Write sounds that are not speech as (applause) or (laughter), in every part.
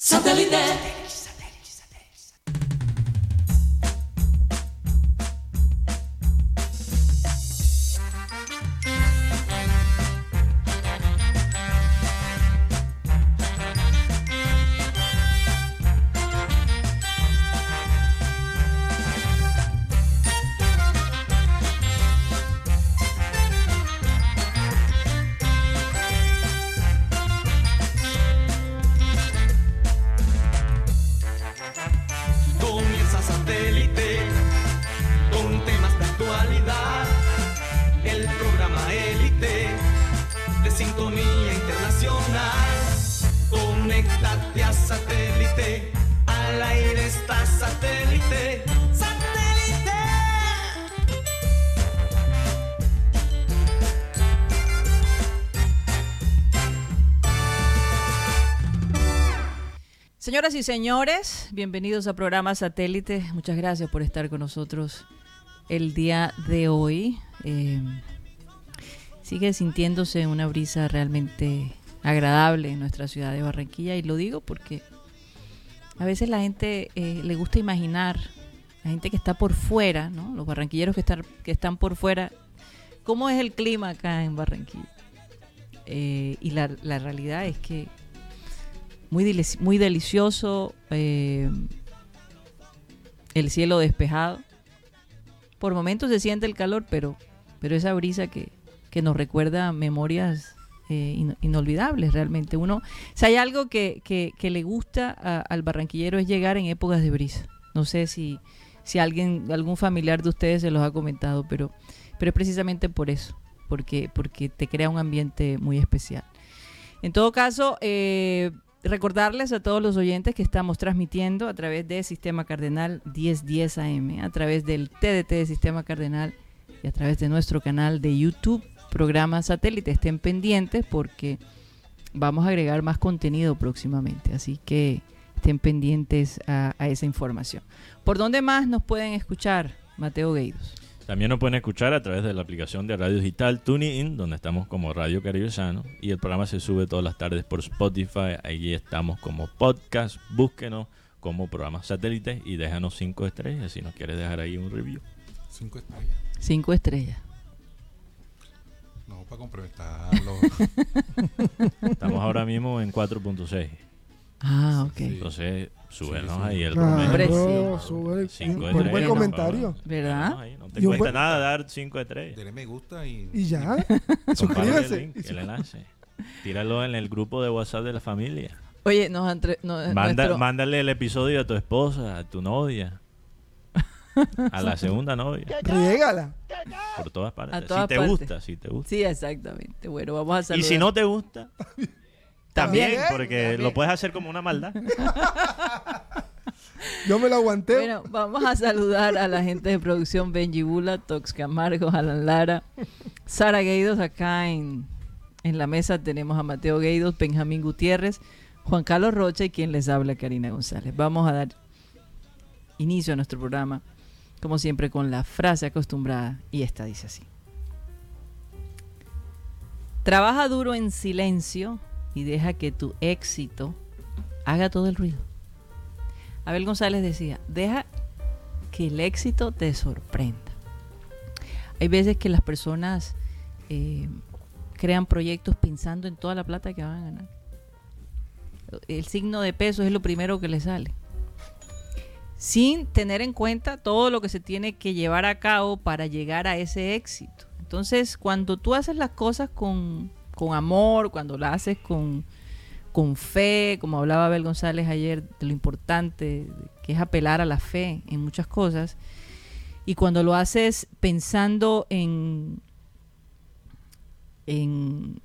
Satellite. Señoras y señores, bienvenidos a programa Satélite. Muchas gracias por estar con nosotros el día de hoy. Eh, sigue sintiéndose una brisa realmente agradable en nuestra ciudad de Barranquilla y lo digo porque a veces la gente eh, le gusta imaginar, la gente que está por fuera, ¿no? los barranquilleros que están, que están por fuera, cómo es el clima acá en Barranquilla. Eh, y la, la realidad es que muy, muy delicioso, eh, el cielo despejado. Por momentos se siente el calor, pero, pero esa brisa que, que nos recuerda memorias eh, in- inolvidables realmente. Uno, si hay algo que, que- le gusta al barranquillero es llegar en épocas de brisa. No sé si, si alguien, algún familiar de ustedes se los ha comentado, pero, pero es precisamente por eso, porque, porque te crea un ambiente muy especial. En todo caso, eh, recordarles a todos los oyentes que estamos transmitiendo a través de Sistema Cardenal 1010 AM, a través del TDT de Sistema Cardenal y a través de nuestro canal de YouTube, programa satélite. Estén pendientes porque vamos a agregar más contenido próximamente, así que estén pendientes a, esa información. ¿Por dónde más nos pueden escuchar, Mateo Gueidos? También nos pueden escuchar a través de la aplicación de radio digital TuneIn, donde estamos como Radio Caribe Sano. Y el programa se sube todas las tardes por Spotify. Allí estamos como podcast. Búsquenos como programa satélite y déjanos cinco estrellas si nos quieres dejar ahí un review. Cinco estrellas. Cinco estrellas. No, para complementarlo. (laughs) Estamos ahora mismo en 4.6. Ah, ok. Sí. Entonces, súbenos Sí, sí. ahí el promedio. Precio. sube- Cinco un estrellas, buen ¿no? comentario. ¿Verdad? Ahí, No te Y cuesta buen- nada dar cinco estrellas. Dele me gusta y. Y ya. (laughs) Y Comparte el suscríbase. link, Y el enlace. Tíralo en el grupo de WhatsApp de la familia. Oye, nos entre, no- Manda, nuestro- Mándale el episodio a tu esposa, a tu novia, (laughs) a la segunda novia, Riégala. por todas partes. A si todas te partes. gusta, si te gusta. Sí, exactamente. Bueno, vamos a y saludar. si no te gusta, (laughs) también, También, porque también. lo puedes hacer como una maldad. (laughs) Yo me lo aguanté. Bueno, vamos a saludar a la gente de producción Benji Bula, Tox Camargo, Alan Lara, Sara Gueidos. Acá en, en la mesa tenemos a Mateo Gueidos, Benjamín Gutiérrez, Juan Carlos Rocha y quien les habla, Karina González. Vamos a dar inicio a nuestro programa, como siempre, con la frase acostumbrada y esta dice así. Trabaja duro en silencio y deja que tu éxito haga todo el ruido. Abel González decía, deja que el éxito te sorprenda. Hay veces que las personas eh, crean proyectos pensando en toda la plata que van a ganar. El signo de peso es lo primero que le sale. Sin tener en cuenta todo lo que se tiene que llevar a cabo para llegar a ese éxito. Entonces, cuando tú haces las cosas con, con amor, cuando las haces con, con fe, como hablaba Abel González ayer, de lo importante que es apelar a la fe en muchas cosas, y cuando lo haces pensando en, en,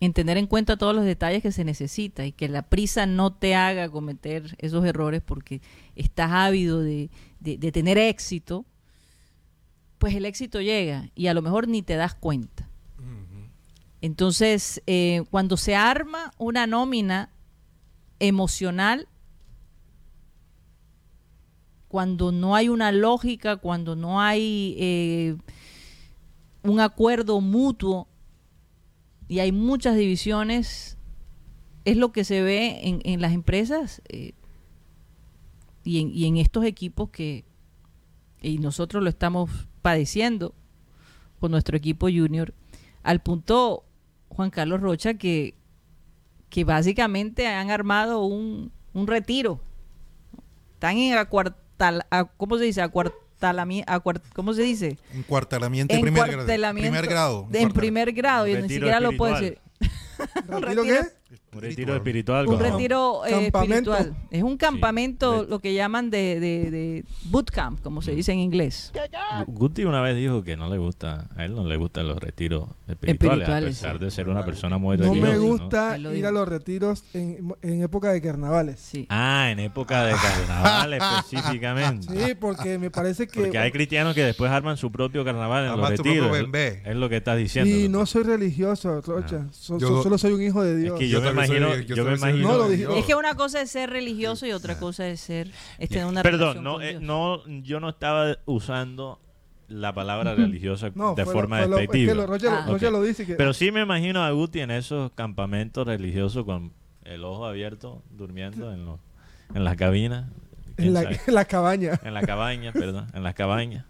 en tener en cuenta todos los detalles que se necesita y que la prisa no te haga cometer esos errores porque estás ávido de- de tener éxito, pues el éxito llega y a lo mejor ni te das cuenta. Entonces, eh, cuando se arma una nómina emocional, cuando no hay una lógica, cuando no hay eh, un acuerdo mutuo y hay muchas divisiones, es lo que se ve en, en las empresas eh, y, en, y en estos equipos que, y nosotros lo estamos padeciendo con nuestro equipo junior, al punto, Juan Carlos Rocha, que, que básicamente han armado un, un retiro. Están en acuartal, a- ¿cómo se dice? Acuartalami- acuart- ¿Cómo se dice? Encuartelamiento de primer grado. Primer grado. de- en Encuartel- primer grado, y ni siquiera lo puedo decir. Un ¿Retiro (laughs) qué? Un retiro espiritual. Un retiro eh, Campamento. espiritual. Es un campamento, Sí. lo que llaman de, de, de bootcamp, como se dice en inglés. Gu- Guti una vez dijo que no le gusta, a él no le gustan los retiros espirituales, Espirituales, a pesar sí. de ser una persona muy No me religiosa. ¿no? gusta lo ir a los retiros en, en época de carnavales. Sí. Ah, en época de carnaval (laughs) específicamente. Sí, porque me parece que... Porque hay cristianos que después arman su propio carnaval en los retiros. Es-. Es lo que estás diciendo. y ¿no? no soy religioso, Rocha. So- Yo- so- solo soy un hijo de Es Dios. que yo, Yo me también soy- imagino, yo yo me imagino. No, lo dije. Es que una cosa es ser religioso y otra cosa es ser es tener una Perdón, relación no, con eh, no, yo no estaba usando la palabra religiosa No, de lo- forma fue lo- es despectiva. que lo- Ah. Rocha Ok. lo dice. Que, Pero sí me imagino a Guti en esos campamentos religiosos con el ojo abierto, durmiendo en, los, en las cabinas. en, la, (laughs) en la cabaña. en la cabaña, perdón, en las cabañas,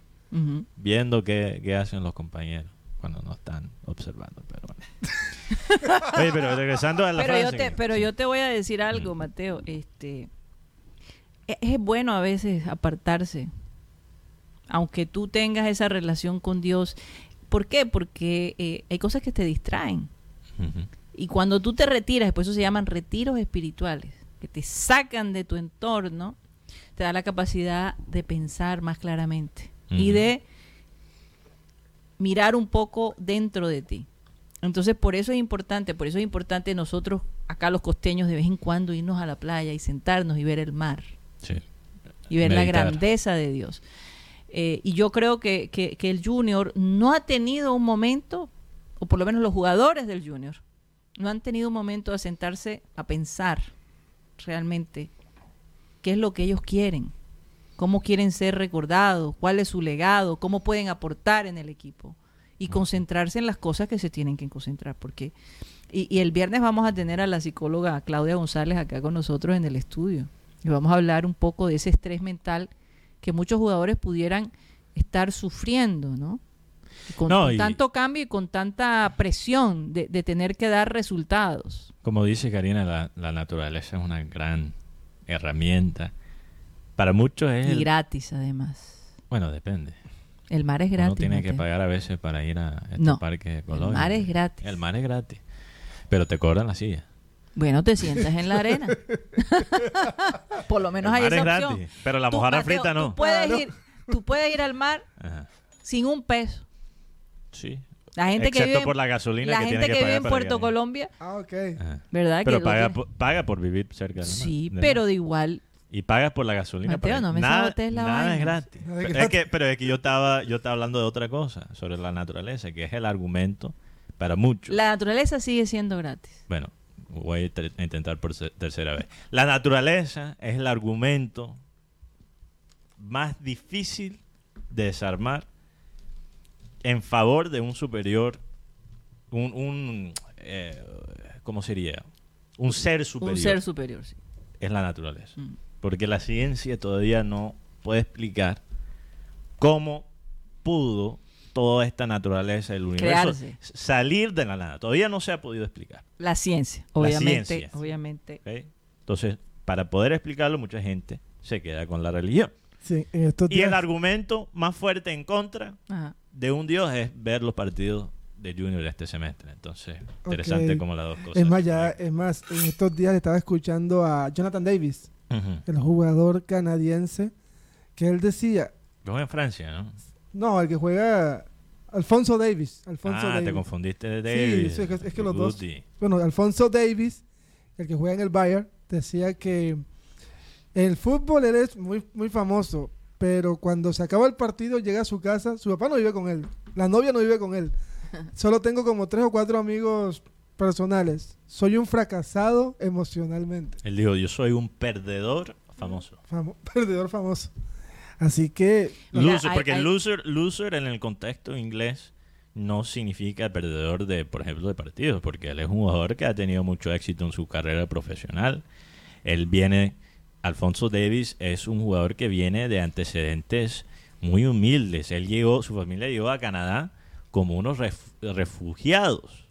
viendo qué, qué hacen los compañeros cuando no están observando. Pero bueno. (laughs) Oye, pero regresando a la pero yo te que- pero yo te voy a decir algo Mm. Mateo este e- es bueno a veces apartarse aunque tú tengas esa relación con Dios ¿por qué? porque eh, hay cosas que te distraen y cuando tú te retiras por eso se llaman retiros espirituales que te sacan de tu entorno te da la capacidad de pensar más claramente y de mirar un poco dentro de ti. Entonces, por eso es importante, por eso es importante nosotros, acá los costeños, de vez en cuando irnos a la playa y sentarnos y ver el mar Sí. y ver la grandeza de Dios. Eh, y yo creo que, que- que el Junior no ha tenido un momento, o por lo menos los jugadores del Junior, no han tenido un momento de sentarse a pensar realmente qué es lo que ellos quieren, cómo quieren ser recordados, cuál es su legado, cómo pueden aportar en el equipo y concentrarse en las cosas que se tienen que concentrar. Porque, y, y el viernes vamos a tener a la psicóloga Claudia González acá con nosotros en el estudio y vamos a hablar un poco de ese estrés mental que muchos jugadores pudieran estar sufriendo, ¿no? Y con, No, con y- tanto cambio y con tanta presión de, de tener que dar resultados. Como dice Karina, la, la naturaleza es una gran herramienta. Para muchos es... Y el- gratis, además. bueno, depende. El mar es gratis. Uno tiene que pagar a veces para ir a este No, parque el ecológico. mar es gratis. El mar es gratis. Pero te cobran la silla. Bueno, te sientas en la arena. (laughs) Por lo menos el hay mar esa es opción. gratis. Pero la Tú, mojarra frita Tú no. puedes, Claro. ir, tú puedes ir al mar Ajá. sin un peso. Sí. La gente que Excepto vive, por la gasolina la que gente tiene que, que vive en Puerto. Colombia, Ah, ok. Ajá. ¿verdad? Pero que paga por, paga por vivir cerca del mar- Sí, del pero de igual. Y pagas por la gasolina. Mateo, no me nada, la nada vaina. es gratis. Nada es Pero es que, pero es que yo estaba, yo estaba hablando de otra cosa, sobre la naturaleza, que es el argumento para muchos. La naturaleza sigue siendo gratis. Bueno, voy a intentar por tercera vez. La naturaleza es el argumento más difícil de desarmar en favor de un superior, un, un eh, ¿cómo sería? Un ser superior. Un ser superior, sí. es la naturaleza. Mm. Porque la ciencia todavía no puede explicar cómo pudo toda esta naturaleza del universo Crearse. salir de la nada. Todavía no se ha podido explicar. La ciencia, La obviamente. ciencia. Obviamente. Entonces, para poder explicarlo, mucha gente se queda con la religión. Sí, en estos Y el argumento más fuerte en contra Ajá. de un dios es ver los partidos de Junior este semestre. Entonces, interesante como las dos cosas. Es más, ya, es más, en estos días estaba escuchando a Jonathan Davis, el jugador canadiense, que él decía, Juega en Francia, ¿no? No, el que juega Alfonso Davis. Alfonso ah, Davis. te confundiste de Sí, Davis. sí, es que- es que los dos-. Bueno, Alfonso Davis, el que juega en el Bayern, decía que el fútbol él es muy, muy famoso, pero cuando se acaba el partido llega a su casa, su papá no vive con él, la novia no vive con él. (laughs) Solo tengo como tres o cuatro amigos personales. Soy un fracasado emocionalmente. Él dijo, yo soy un perdedor famoso. Famo- (laughs) perdedor famoso. Así que loser, porque loser, loser en el contexto inglés no significa perdedor de, por ejemplo, de partidos, porque él es un jugador que ha tenido mucho éxito en su carrera profesional. Él viene, Alfonso Davis es un jugador que viene de antecedentes muy humildes. Él llegó, su familia llegó a Canadá como unos ref- refugiados.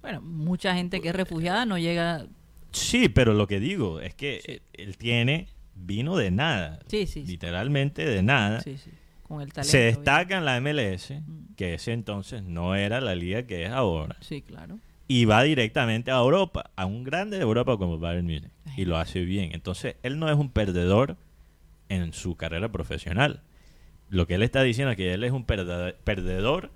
Bueno, mucha gente que es refugiada no llega. Sí, pero lo que digo es que él tiene, vino de nada, Sí, sí, sí. literalmente de nada. Sí, sí. Con el talento. Se bien. destaca en la MLS, Mm. que ese entonces no era la liga que es ahora, Sí, claro. y va directamente a Europa, a un grande de Europa como Bayern Múnich, y lo hace bien. Entonces, él no es un perdedor en su carrera profesional. Lo que él está diciendo es que él es un perde- perdedor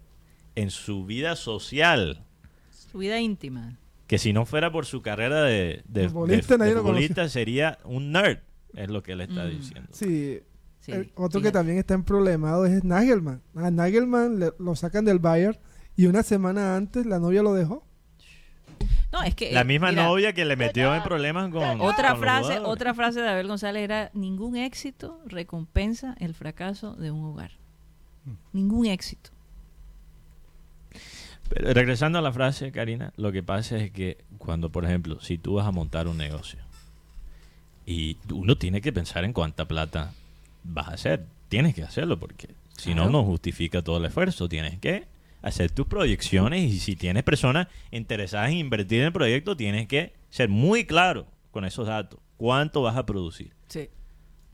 en su vida social. Su vida íntima. Que si no fuera por su carrera de, futbolista, sería un nerd, es lo que él está Mm. diciendo. Sí, Sí. El otro que también está en problemado es Nagelman. A Nagelman le- lo sacan del Bayern y una semana antes la novia lo dejó. No, es que. La eh, misma mira, novia que le metió en problemas con Otra con frase, otra frase de Abel González era ningún éxito recompensa el fracaso de un hogar. Ningún éxito. Pero regresando a la frase, Karina, lo que pasa es que cuando, por ejemplo, si tú vas a montar un negocio y uno tiene que pensar en cuánta plata vas a hacer, tienes que hacerlo porque si no, Claro. no justifica todo el esfuerzo. Tienes que hacer tus proyecciones y si tienes personas interesadas en invertir en el proyecto, tienes que ser muy claro con esos datos. ¿Cuánto vas a producir? Sí.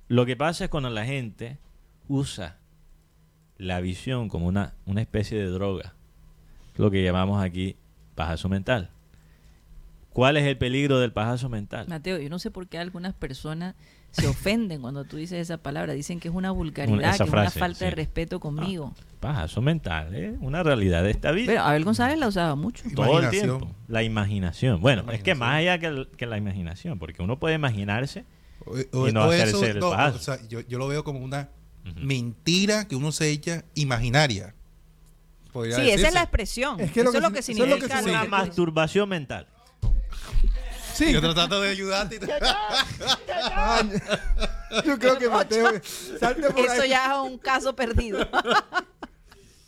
Lo que pasa es cuando la gente usa la visión como una, una especie de droga, lo que llamamos aquí pajazo mental. ¿Cuál es el peligro del pajazo mental? Mateo, yo no sé por qué algunas personas se ofenden cuando tú dices esa palabra. Dicen que es una vulgaridad, Esa que frase, es una falta de respeto conmigo. Pajazo mental es una realidad de esta vida. Pero Abel González la usaba mucho. todo el tiempo. La imaginación. Bueno, La es que más allá que, el- que la imaginación, porque uno puede imaginarse. O- Y no hacerse eso, el no, pajazo. o sea, yo, yo lo veo como una mentira que uno se echa imaginaria. Podría Sí, esa es la expresión. Es que lo eso es lo que si- eso es lo que significa. significa. Una masturbación mental. Sí, Yo tratando de ayudarte. y- (laughs) yo creo que Mateo, salte por Eso ahí. ya es un caso perdido. (laughs)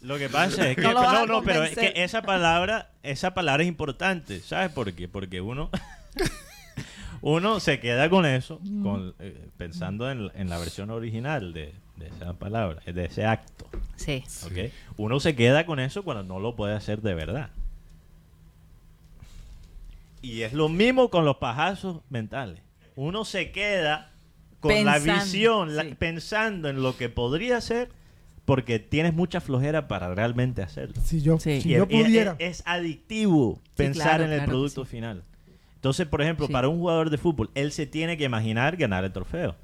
Lo que pasa es que No lo vas no, a no, pero es convencer. que esa palabra, esa palabra es importante, ¿sabes por qué? Porque uno (laughs) uno se queda con eso, Mm. con, eh, pensando en, en la versión original de, de esa palabra, de ese acto, Sí. ¿ok? Uno se queda con eso cuando no lo puede hacer de verdad. Y es lo mismo con los pajazos mentales. Uno se queda con la visión, la- pensando en lo que podría ser, porque tienes mucha flojera para realmente hacerlo. Si yo, Sí. si Y yo es- y es- pudiera. Es, adictivo pensar claro, en el claro producto final. Entonces, por ejemplo, Sí. para un jugador de fútbol, él se tiene que imaginar ganar el trofeo.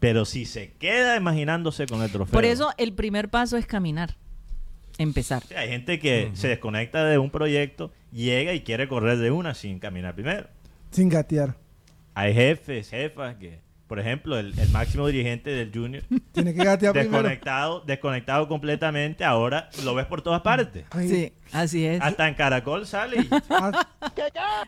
Pero si se queda imaginándose con el trofeo. Por eso el primer paso es caminar. Empezar. Sí, hay gente que se desconecta de un proyecto, llega y quiere correr de una sin caminar primero. Sin gatear. Hay jefes, jefas que, por ejemplo, el, el máximo dirigente del Junior, (laughs) Tiene que gatear primero. desconectado, desconectado completamente, ahora lo ves por todas partes. Ay, Sí, así es. Hasta en Caracol sale y (laughs) ah,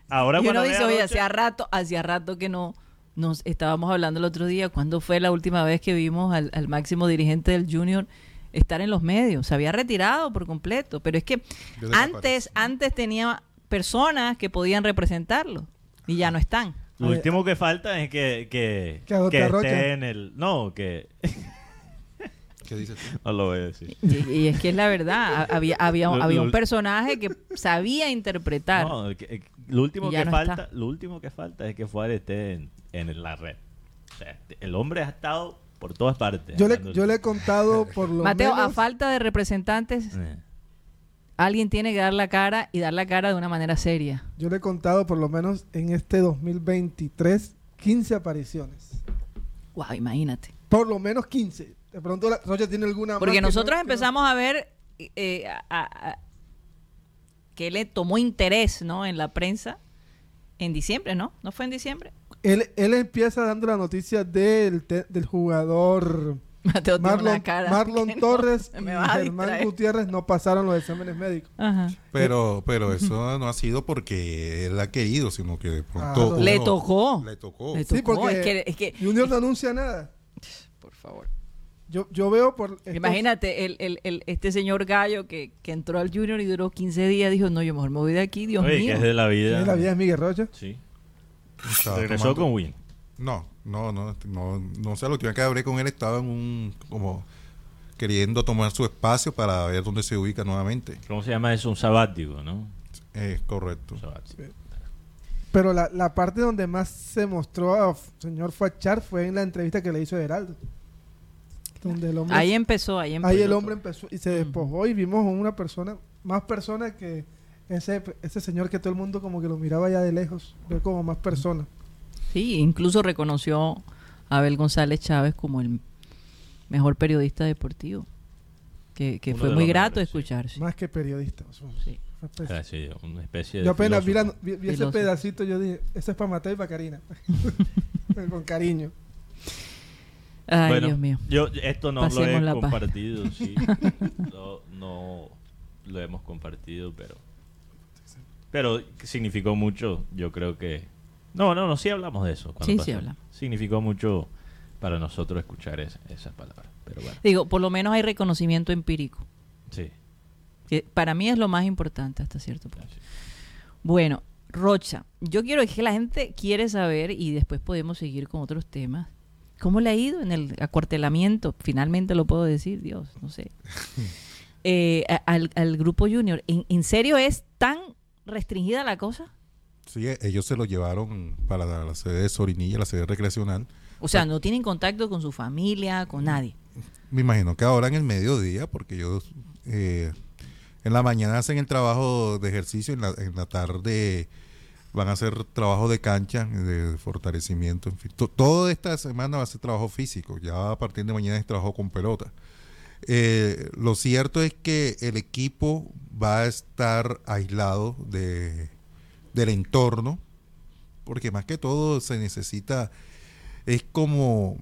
ahora Y cuando uno ve dice, oye, hacía rato, hacía rato que no nos estábamos hablando el otro día, ¿cuándo fue la última vez que vimos al, al máximo dirigente del Junior estar en los medios? Se había retirado por completo, pero es que antes, antes tenía personas que podían representarlo y ya no están. Lo último que falta es que, que, Que esté en el... No, que... (laughs) ¿Qué dices tú? no lo voy a decir. Y, y es que es la verdad, ha- había, había, Lo- había lo- un personaje que sabía interpretar. No, que- que- lo, último que no falta, está. lo último que falta es que Fuárez esté en, en la red. O sea, el hombre ha estado por todas partes. yo, le, yo de- le he contado (laughs) por lo Mateo, a menos... falta de representantes, Eh. alguien tiene que dar la cara y dar la cara de una manera seria. Yo le he contado por lo menos en este 2023 15 apariciones. Wow, imagínate. Por lo menos 15. De pronto la, Rocha tiene alguna más Porque que no- nosotros que no- empezamos a ver eh, a- a- a- que él le tomó interés ¿no? en la prensa en diciembre, ¿no? ¿No fue en diciembre? Él, él empieza dando la noticia del, te- del jugador (laughs) Mateo Marlon, cara Marlon (laughs) no, Torres y me vas a Germán. Gutiérrez no pasaron los exámenes médicos. Ajá. Pero, pero (laughs) eso no ha sido porque él ha querido, sino que de pronto. Le tocó. Le tocó. Le Sí, tocó. porque Es que, es que- Junior no anuncia nada. por favor. Yo, yo veo por... estos- Imagínate, el, el, el- este señor Gallo que, que entró al Junior y duró 15 días, dijo, no, yo mejor me voy de aquí, Dios Oye, mío. que es de la vida. ¿Quién es la vida de Miguel Rocha? Sí. Estaba Regresó tomando- con Win. No, no, no, no, no sé, lo última que hablé con él estaba en un, como, queriendo tomar su espacio para ver dónde se ubica nuevamente. ¿Cómo se llama eso? Un sabático, ¿no? Es correcto. Un sabático. Pero la, la parte donde más se mostró a señor Fachar fue en la entrevista que le hizo Heraldo. Donde el hombre, Ahí empezó, ahí empezó. ahí el hombre empezó y se despojó y vimos a una persona, más persona que ese, ese señor que todo el mundo como que lo miraba ya de lejos, ver como más persona. Sí, incluso reconoció a Abel González Chávez como el mejor periodista deportivo. Que, fue muy grato mejores, escuchar. sí. Más que periodista. Sí. fue espe- Ah, sí, una especie de Yo apenas vi, la- vi- vi ese pedacito, yo dije, eso es para Mateo y para Karina. (laughs) Con cariño. Ay, Bueno, Dios mío. Yo esto no lo he página. compartido, (laughs) sí. no, no lo hemos compartido, pero pero significó mucho, yo creo que No, no, no, sí hablamos de eso. cuando Sí, pasó. sí hablamos. Significó mucho para nosotros escuchar es- esas palabras, pero bueno. Digo, por lo menos hay reconocimiento empírico. Sí. Que para mí es lo más importante hasta cierto punto. Bueno, Rocha, yo quiero que la gente quiere saber y después podemos seguir con otros temas. ¿Cómo le ha ido en el acuartelamiento? Finalmente lo puedo decir, Dios, no sé. (laughs) Eh, al, al grupo junior, ¿En, en serio es tan restringida la cosa? Sí, e- ellos se lo llevaron para la, la sede de Sorinilla, la sede recreacional. O sea, no tienen contacto con su familia, con nadie. Me imagino que ahora en el mediodía, porque ellos eh, en la mañana hacen el trabajo de ejercicio, en la, en la tarde van a hacer trabajo de cancha, de fortalecimiento, en fin. To- toda esta semana va a ser trabajo físico, ya a partir de mañana es trabajo con pelota. Eh, lo cierto es que el equipo va a estar aislado de, del entorno, porque más que todo se necesita, es como,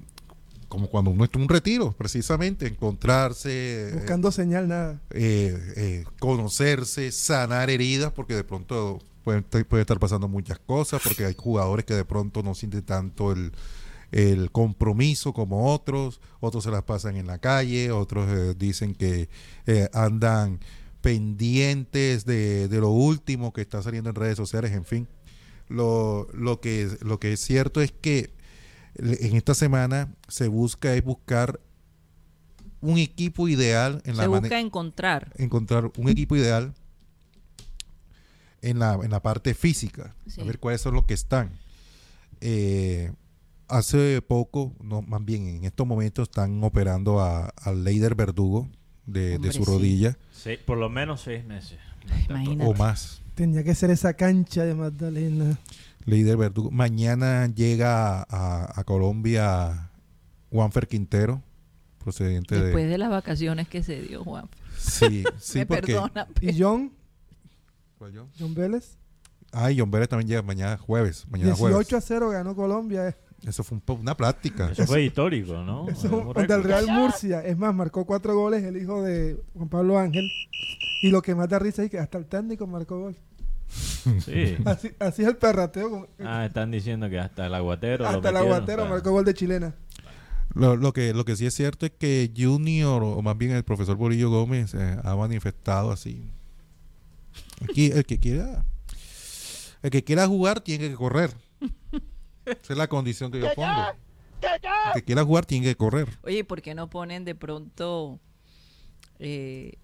como cuando uno está en un retiro, precisamente, encontrarse, eh, Buscando señal, nada. eh, eh, conocerse, sanar heridas, porque de pronto puede, puede estar pasando muchas cosas, porque hay jugadores que de pronto no sienten tanto el, el compromiso como otros, otros se las pasan en la calle, otros eh, dicen que eh, andan pendientes de, de lo último que está saliendo en redes sociales, en fin. Lo, lo, que, lo que es cierto es que en esta semana se busca es buscar un equipo ideal en Se la mane- busca encontrar. encontrar un equipo ideal en la, en la parte física, Sí. a ver cuáles son los que están. Eh, hace poco, no, más bien en estos momentos están operando a, al Leider Verdugo de, de su sí. rodilla Sí, por lo menos seis meses. Imagínate. o más. Tenía que ser esa cancha de Magdalena. Leider Verdugo. Mañana llega a, a Colombia Juanfer Quintero, procedente Después de... de las vacaciones que se dio, Juan. Sí, sí, (laughs) Me porque... perdona. Y John, ¿Cuál yo? John Vélez, Ah, y John Vélez también llega mañana jueves. Mañana 18 jueves. a 0 ganó Colombia. eh. Eso fue un una práctica. Eso fue histórico, ¿no? (laughs) Eso contra el. Real Murcia. Es más, marcó cuatro goles el hijo de Juan Pablo Ángel. Y lo que más da risa es que hasta el técnico marcó gol. Sí. (laughs) Así, así es el perrateo. con- Ah, están diciendo que hasta el aguatero. lo hasta el aguatero marcó gol de chilena. Lo, lo que, lo que sí es cierto es que Junior, o más bien el profesor Borillo Gómez, eh, ha manifestado así. Aquí, el que quiera el que quiera jugar tiene que correr. (laughs) Esa es la condición que yo pongo. El que quiera jugar tiene que correr. Oye, ¿por qué no ponen de pronto, eh,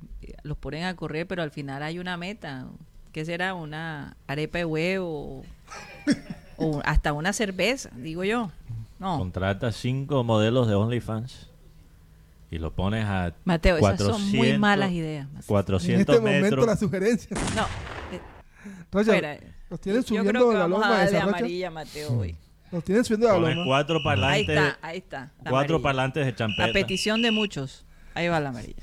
los ponen a correr, pero al final hay una meta? ¿Qué será? ¿Una arepa de huevo? (laughs) o hasta una cerveza, digo yo. No, Contrata cinco modelos de OnlyFans y lo pones a Mateo, esas son muy 400 malas ideas. Mateo. 400 En este momento metros. la sugerencia. No, eh, (laughs) Roger, fuera. los tienen Yo subiendo creo que de la vamos loma a de darle amarilla Mateo hoy. Los tienen subiendo de la loma. cuatro Ahí parlantes, está, ahí está. cuatro amarilla. parlantes de champeta. A petición de muchos. Ahí va la amarilla.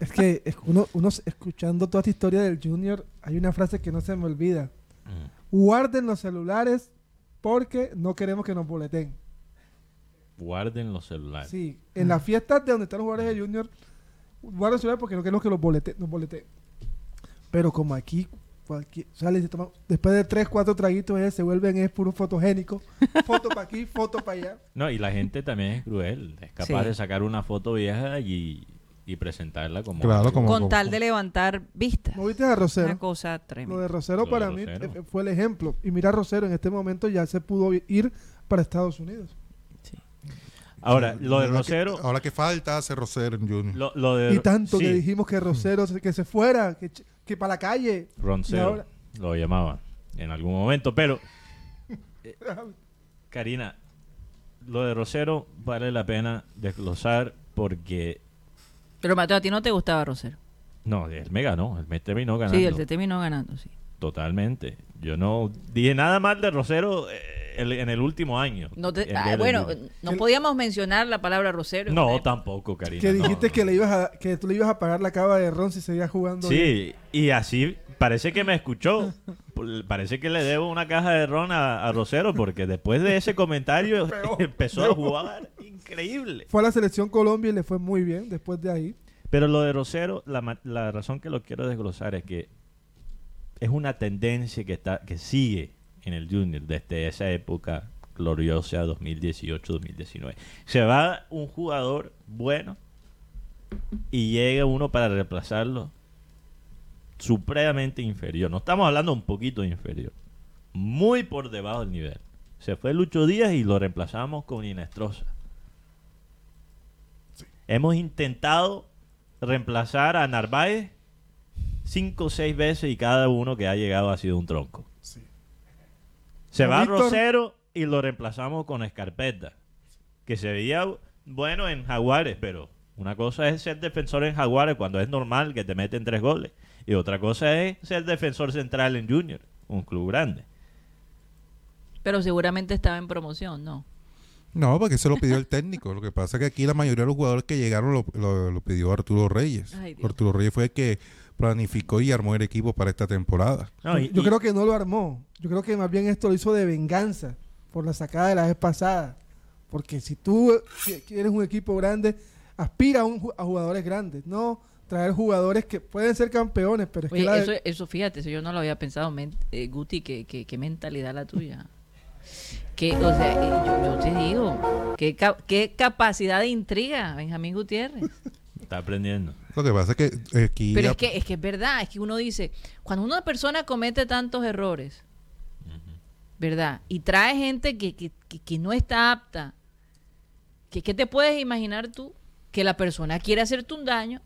Es que es- uno, uno escuchando toda esta historia del Junior, hay una frase que no se me olvida. Mm. Guarden los celulares porque no queremos que nos boleten. Guarden los celulares. Sí, en las fiestas de donde están los jugadores de Junior, guarden los celulares porque no queremos que los bolete, nos boleten. Pero como aquí cualquier, sale y se toma, después de tres, cuatro traguitos, eh, se vuelven es puro fotogénico. (laughs) foto para aquí, foto para allá. No, y la gente también es cruel. Es capaz Sí. de sacar una foto vieja y, y presentarla como... Claro, algo- como- Con tal de levantar vistas. ¿No viste a Rosero? Una cosa Lo tremenda. de Rosero Lo de para mí Rosero. fue el ejemplo. Y mira, Rosero en este momento ya se pudo ir para Estados Unidos. Ahora, lo de Ahora que- Rosero... ahora que falta hace Rosero en Junior. Lo, lo de, Y tanto que dijimos que Rosero se- que se fuera, que, que para la calle. Roncero, ahora- lo llamaban en algún momento, pero... eh, Karina, lo de Rosero vale la pena desglosar porque... Pero Mateo, a ti no te gustaba Rosero. No, él me ganó, él me terminó ganando. Sí, él te terminó ganando, sí. Totalmente. Yo no dije nada mal de Rosero eh, el- en el último año. No te- En ah, bueno, no podíamos mencionar la palabra Rosero. No, tampoco, Karina. Que dijiste no. que le ibas a, que tú le ibas a pagar la cava de Ron si seguía jugando. bien. Sí, y así parece que me escuchó. Parece que le debo una caja de ron a, a Rosero porque después de ese comentario (laughs) Peor, (laughs) empezó a jugar increíble. Fue a la selección Colombia y le fue muy bien después de ahí. Pero lo de Rosero, la, la razón que lo quiero desglosar es que es una tendencia que está que sigue en el Junior desde esa época gloriosa 2018-2019. Se va un jugador bueno y llega uno para reemplazarlo supremamente inferior. No estamos hablando un poquito inferior. Muy por debajo del nivel. Se fue Lucho Díaz y lo reemplazamos con Inestrosa. Hemos intentado reemplazar a Narváez cinco o seis veces y cada uno que ha llegado ha sido un tronco. Se va Víctor- Rosero y lo reemplazamos con Escarpeta, que se veía bueno en Jaguares, pero una cosa es ser defensor en Jaguares cuando es normal que te meten tres goles, y otra cosa es ser defensor central en Junior, un club grande. Pero seguramente estaba en promoción, ¿no? No, porque se lo pidió el técnico. Lo que pasa es que aquí la mayoría de los jugadores que llegaron lo, lo- lo pidió Arturo Reyes. Ay. Arturo Reyes fue el que planificó y armó el equipo para esta temporada. No, yo y- yo y- creo que no lo armó. Yo creo que más bien esto lo hizo de venganza por la sacada de la vez pasada. Porque si tú eh, qui- quieres un equipo grande, aspira a, un a jugadores grandes, no traer jugadores que pueden ser campeones, pero es Oye, que la- eso, eso fíjate, eso yo no lo había pensado, men- eh, Guti, que, que, qué mentalidad la tuya. Que, o sea, eh, yo, yo te digo, qué, ca- qué capacidad de intriga, Benjamín Gutiérrez. está aprendiendo. Lo que pasa es que aquí... Pero ya- es que, es que es verdad, es que uno dice, cuando una persona comete tantos errores, ¿verdad? Y trae gente que, que, que- que no está apta, que, ¿qué te puedes imaginar tú? Que la persona quiere hacerte un daño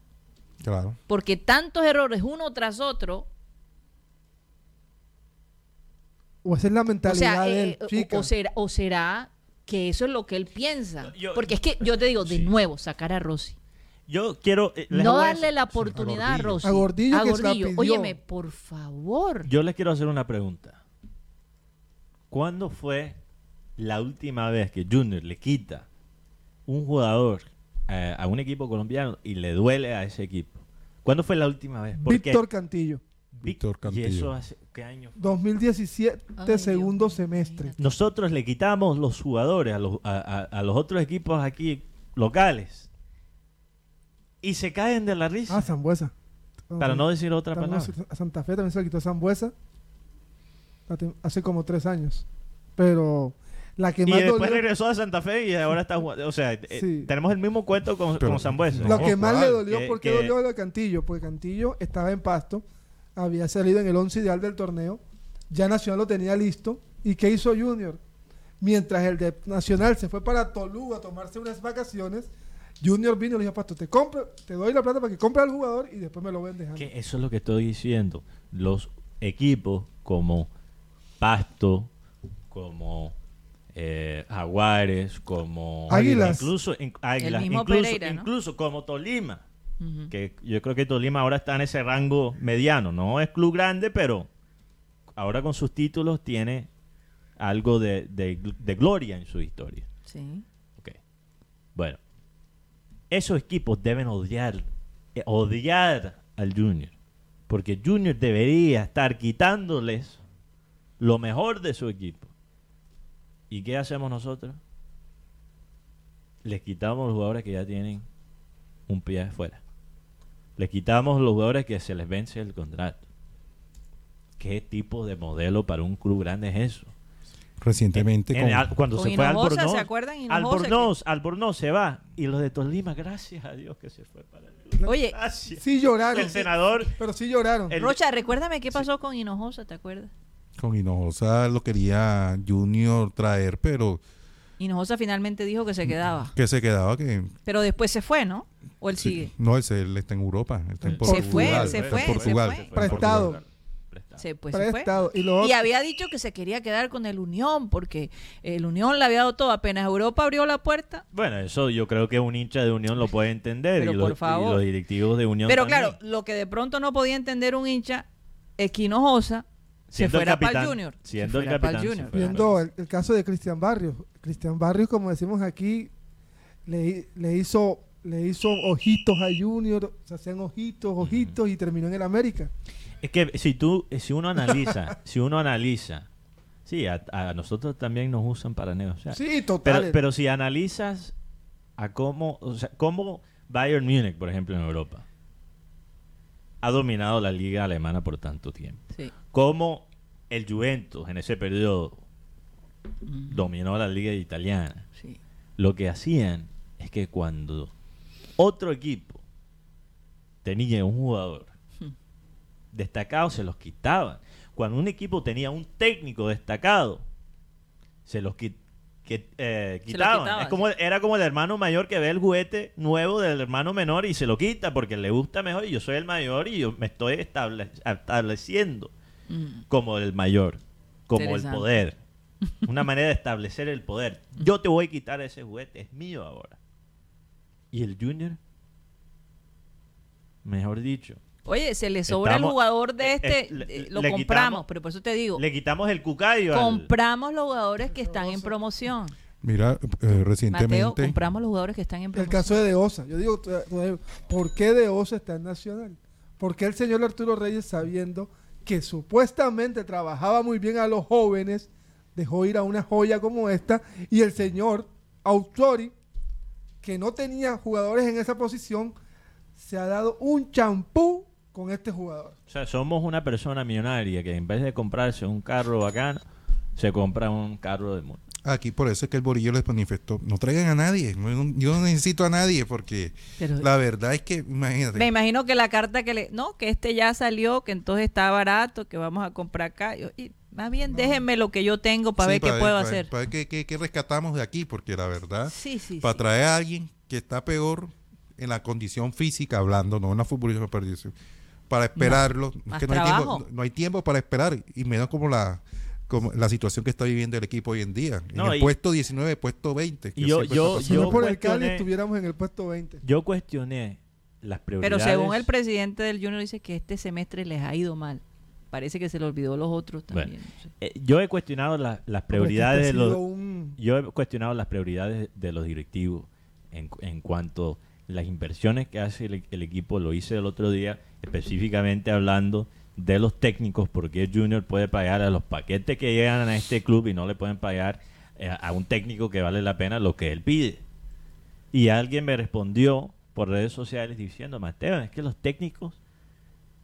Claro. porque tantos errores uno tras otro, o esa es la o mentalidad sea, de eh, él, o- chica. o, será, o será que eso es lo que él piensa. Yo- porque es que yo te digo, de Sí. nuevo, sacar a Rossi. Yo quiero... eh, No a darle la oportunidad a Gordillo. Rossi. A Gordillo que se la pidió. Óyeme, por favor. Yo les quiero hacer una pregunta. ¿Cuándo fue la última vez que Junior le quita un jugador eh, a un equipo colombiano y le duele a ese equipo? ¿Cuándo fue la última vez? Porque Víctor Cantillo, Víctor ¿Y Cantillo. eso hace qué año? 2017, Ay, segundo semestre. imagínate. Nosotros le quitamos los jugadores a los, a, a- a los otros equipos aquí locales y se caen de la risa. Ah, Zambuesa. para no decir otra palabra. A Santa Fe también se le quitó Zambuesa hace- como tres años. Pero la que Y más después dolió- regresó a Santa Fe y ahora está jugando. O sea, eh, tenemos el mismo cuento con, Pero- con Sambuesa. Lo No, que más le dolió, Que- ¿por qué que- dolió lo de Cantillo? Porque Cantillo estaba en pasto, había salido en el 11 ideal del torneo, ya Nacional lo tenía listo. ¿Y qué hizo Junior? Mientras el de Nacional se fue para Tolú a tomarse unas vacaciones, Junior vino y le dijo, Pasto, te, compro, te doy la plata para que compre al jugador y después me lo vendes. a mí". Que eso es lo que estoy diciendo. Los equipos como Pasto, como eh, Jaguares, como Águilas. incluso in- Águilas, mismo incluso, Pereira, ¿no? incluso como Tolima, que yo creo que Tolima ahora está en ese rango mediano. No es club grande, pero ahora con sus títulos tiene algo de, de gl- de gloria en su historia. Sí. Ok. Bueno, esos equipos deben odiar, eh, odiar al Junior. Porque Junior debería estar quitándoles lo mejor de su equipo. ¿Y qué hacemos nosotros? Les quitamos los jugadores que ya tienen un pie afuera. Les quitamos los jugadores que se les vence el contrato. ¿qué tipo de modelo para un club grande es eso? Recientemente En- con- al- cuando Con se fue Hinojosa, Albornoz, ¿se acuerdan? Hinojosa Albornoz, Albornoz se va y los de Tolima, gracias a Dios que se fue para el club. Oye, Gracias. Sí lloraron. El senador Pero sí lloraron. El- Rocha, recuérdame qué pasó con Hinojosa, ¿te acuerdas? Con Hinojosa lo quería Junior traer, pero Hinojosa finalmente dijo que se quedaba. que se quedaba que Pero después se fue, ¿no? ¿O él sí, sigue? no él, se- él está en Europa, está en Se Portugal, fue, está se en fue, se fue. está en Prestado. Prestado. Se, pues, se fue. Prestado. Y lo Y otro- había dicho que se quería quedar con el Unión porque el Unión le había dado todo. Apenas Europa abrió la puerta. Bueno, eso yo creo que un hincha de Unión lo puede entender Pero y, por los, y favor. los directivos de Unión Pero también. claro, lo que de pronto no podía entender un hincha es se Siendo el fuera para el capitán, Junior. Siendo el fuera capitán, Junior. fuera. Viendo el, el caso de Cristian Barrios. Cristian Barrios, como decimos aquí, le, le hizo le hizo ojitos a Junior, se hacían ojitos, ojitos y terminó en el América. Es que si tú, si uno analiza, (laughs) si uno analiza, sí, a, a nosotros también nos usan para negociar. Sí, total. pero, pero si analizas a cómo, o sea, cómo Bayern Múnich, por ejemplo, en Europa, ha dominado la liga alemana por tanto tiempo. Sí. Cómo el Juventus en ese periodo dominó la liga italiana. Sí. Lo que hacían es que cuando otro equipo tenía un jugador Hmm. destacado, se los quitaban. Cuando un equipo tenía un técnico destacado, se los qui- que- eh, quitaban. Es como, Era como el hermano mayor que ve el juguete nuevo del hermano menor y se lo quita porque le gusta mejor y yo soy el mayor y yo me estoy estable- estableciendo Mm. como el mayor, como el poder. (laughs) Una manera de establecer el poder. Yo te voy a quitar ese juguete, es mío ahora. ¿Y el Junior? Mejor dicho. Oye, se le sobra Estamos- el jugador de eh, este, eh, le- eh, lo compramos, quitamos- pero por eso te digo, Le quitamos el cucayo al- compramos los jugadores que están en promoción. Mira, eh, Mateo, recientemente compramos los jugadores que están en El promoción. caso de De Osa. Yo digo, ¿por qué De Osa está en Nacional? ¿Por qué el señor Arturo Reyes, sabiendo que supuestamente trabajaba muy bien a los jóvenes, dejó ir a una joya como esta? Y el señor Autori, que no tenía jugadores en esa posición, se ha dado un champú con este jugador. O sea, somos una persona millonaria que en vez de comprarse un carro bacano, se compra un carro de mundo. aquí por eso es que el Borillo les manifestó, no traigan a nadie, no- yo no necesito a nadie porque Pero- la verdad es que imagínate, Me imagino que la carta que le... No, que este ya salió, que entonces está barato, que vamos a comprar acá. Yo- y más bien déjenme lo que yo tengo para Sí, ver qué puedo para- hacer. Para ver qué, qué- qué rescatamos de aquí, porque la verdad, Sí, sí, para sí. traer a alguien que está peor en la condición física, hablando, no en la futbolista, para esperarlo, es más que no hay, tiempo, no hay tiempo para esperar, y menos como la como la situación que está viviendo el equipo hoy en día. No, en el y- puesto 19, puesto 20. que Y yo- yo- Si no por el Cali estuviéramos en el puesto 20. Yo cuestioné las Pero prioridades. según el presidente del Junior dice que este semestre les ha ido mal. Parece que se le olvidó los otros Bueno, también. no sé. Eh, yo he cuestionado la- las Hombre, prioridades de este los un- yo he cuestionado las prioridades de los directivos en, en cuanto las inversiones que hace el, el equipo lo hice el otro día específicamente hablando de los técnicos porque Junior puede pagar a los paquetes que llegan a este club y no le pueden pagar eh, a un técnico que vale la pena lo que él pide y alguien me respondió por redes sociales diciendo Mateo es que los técnicos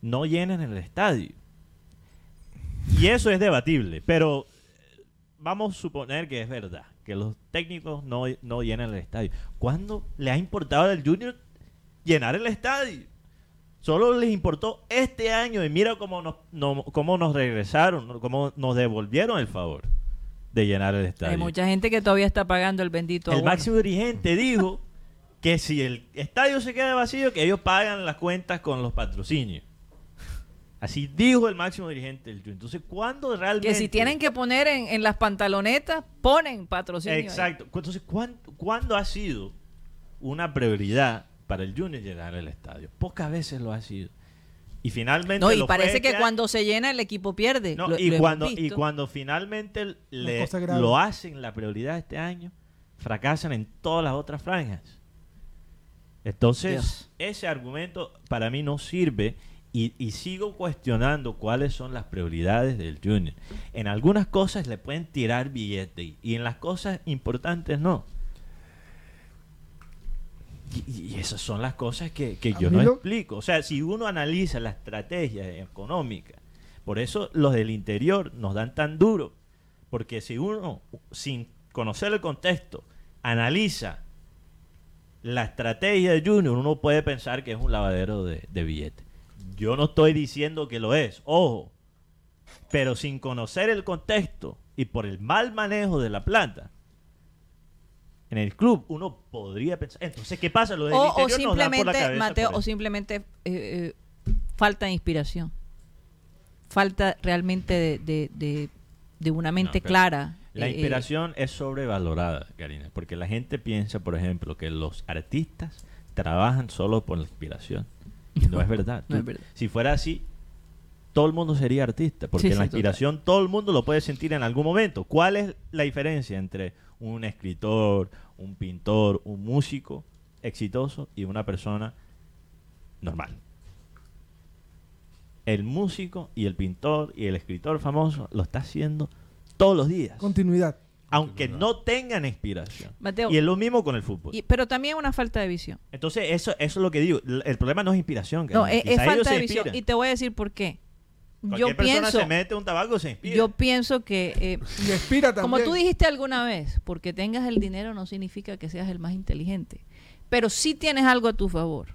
no llenan el estadio y eso es debatible, pero eh, vamos a suponer que es verdad, que los técnicos no, no llenan el estadio. ¿Cuándo le ha importado al Junior llenar el estadio? Solo les importó este año y mira cómo nos, no- cómo nos regresaron, cómo nos devolvieron el favor de llenar el estadio. Hay mucha gente que todavía está pagando el bendito el abono. máximo dirigente dijo que si el estadio se queda vacío, que ellos pagan las cuentas con los patrocinios. Así dijo el máximo dirigente del. Entonces, ¿cuándo realmente? Que si tienen que poner en, en las pantalonetas, ponen patrocinio. ahí. Exacto. Entonces, ¿cuándo, cuándo ha sido una prioridad para el Junior llenar el estadio? Pocas veces lo ha sido. Y finalmente. No, y parece este que año. cuando se llena el equipo pierde. No, Lo- y, lo cuando, y cuando finalmente le- lo hacen la prioridad este año, fracasan en todas las otras franjas. Entonces, Dios. ese argumento para mí no sirve y, y sigo cuestionando cuáles son las prioridades del Junior. En algunas cosas le pueden tirar billete y en las cosas importantes no. Y, y esas son las cosas que, yo no lo- explico. O sea, si uno analiza la estrategia económica, Por eso los del interior nos dan tan duro. Porque si uno, sin conocer el contexto, analiza la estrategia de Junior, uno puede pensar que es un lavadero de, de billetes. Yo no estoy diciendo que lo es, ojo. Pero sin conocer el contexto y por el mal manejo de la planta, en el club uno podría pensar. Entonces, ¿qué pasa? Lo del O, o interior nos da por la simplemente, Mateo, por o simplemente eh, eh, falta de inspiración. Falta realmente de, de- de- de una mente No, clara. La eh, inspiración es sobrevalorada, Karina, porque la gente piensa, por ejemplo, que los artistas trabajan solo por la inspiración. Y (laughs) no es verdad. No es verdad. Si fuera así, todo el mundo sería artista, porque Sí, la sí, inspiración todo el mundo lo puede sentir en algún momento. ¿Cuál es la diferencia entre un escritor, un pintor, un músico exitoso y una persona normal? El músico y el pintor y el escritor famoso lo está haciendo todos los días Continuidad. aunque no tengan inspiración. Mateo, y es lo mismo con el fútbol. y- pero también una falta de visión. Entonces, eso, eso es lo que digo. El problema no es inspiración. No, es, falta de visión. inspiran. Y te voy a decir por qué. Cualquier Yo persona pienso, se mete un tabaco se inspira. yo pienso que, eh, Y inspira también. como tú dijiste alguna vez, porque tengas el dinero no significa que seas el más inteligente. Pero sí tienes algo a tu favor.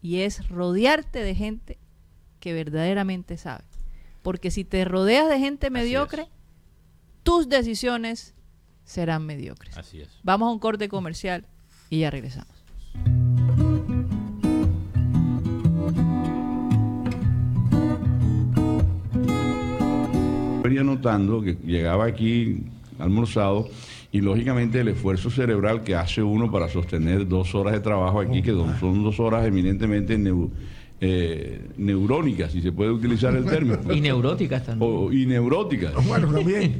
Y es rodearte de gente que verdaderamente sabe. Porque si te rodeas de gente mediocre, tus decisiones serán mediocres. Así es. Vamos a un corte comercial y ya regresamos. Venía notando que llegaba aquí almorzado y lógicamente el esfuerzo cerebral que hace uno para sostener dos horas de trabajo aquí, que son- dos horas eminentemente neu- eh, neurónicas, si se puede utilizar el término. Y neuróticas también. O- y neuróticas. Bueno, también.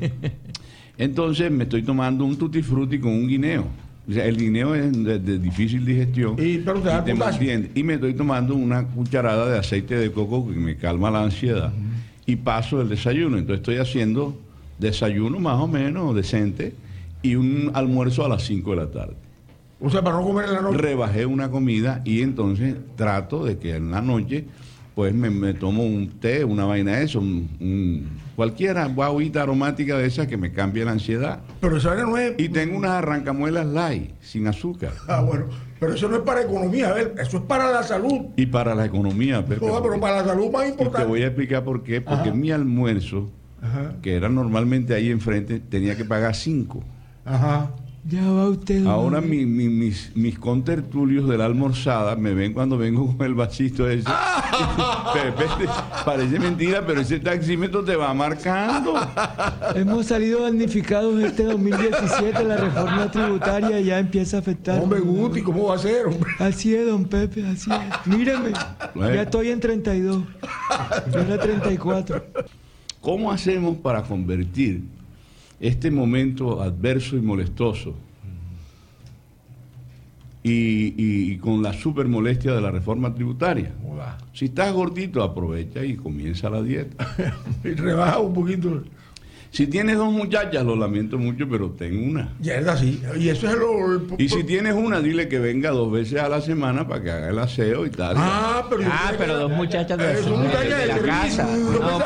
Entonces me estoy tomando un tutti frutti con un guineo. O sea, el guineo es de, de difícil digestión Y, pero te da te potasio. mantiene. Y me estoy tomando una cucharada de aceite de coco que me calma la ansiedad. Y paso el desayuno. Entonces estoy haciendo desayuno más o menos decente y un almuerzo a las 5 de la tarde. O sea, para no comer en la noche. Rebajé una comida y entonces trato de que en la noche pues me, me tomo un té, una vaina de eso, un, un- cualquier agüita aromática de esas que me cambie la ansiedad. Pero esa no es. Y tengo unas arrancamuelas light, sin azúcar. Ah, bueno. Pero eso no es para economía, a ver, eso es para la salud. Y para la economía, Pepe, Joder, pero para la salud más y te importante. voy a explicar por qué. Porque Ajá. mi almuerzo, Ajá. que era normalmente ahí enfrente, tenía que pagar cinco. Ajá. Ya va usted. Ahora mi- mi- mis, mis contertulios de la almorzada me ven cuando vengo con el vasito ese. (laughs) Pepe, parece mentira, pero ese taxímetro te va marcando. Hemos salido damnificados este 2017. La reforma tributaria ya empieza a afectar. Hombre, Guti, ¿cómo va a ser, hombre? Así es, don Pepe, así es. Míreme, ya estoy en 32. Yo era 34. ¿Cómo hacemos para convertir este momento adverso y molestoso y, y- y con la super molestia de la reforma tributaria? Si estás gordito, aprovecha y comienza la dieta. (laughs) Y rebaja un poquito. Si tienes dos muchachas, lo lamento mucho, pero ten una. Ya es así. Y eso es lo. el- Y si tienes una, dile que venga dos veces a la semana para que haga el aseo y tal. Ah, pero. Ah, pero dos muchachas de- son de- de la servicio. casa. No,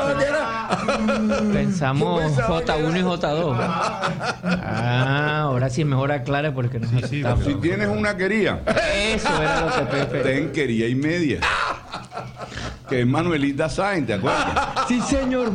(laughs) Pensamos Yo pensaba que J1 y era- J2. Ah, ahora sí mejor aclare porque nos asustamos. Si tienes una quería, Eso era lo que Pepe. ten quería y media. Que es Manuelita Sáenz, ¿te acuerdas? Sí, señor.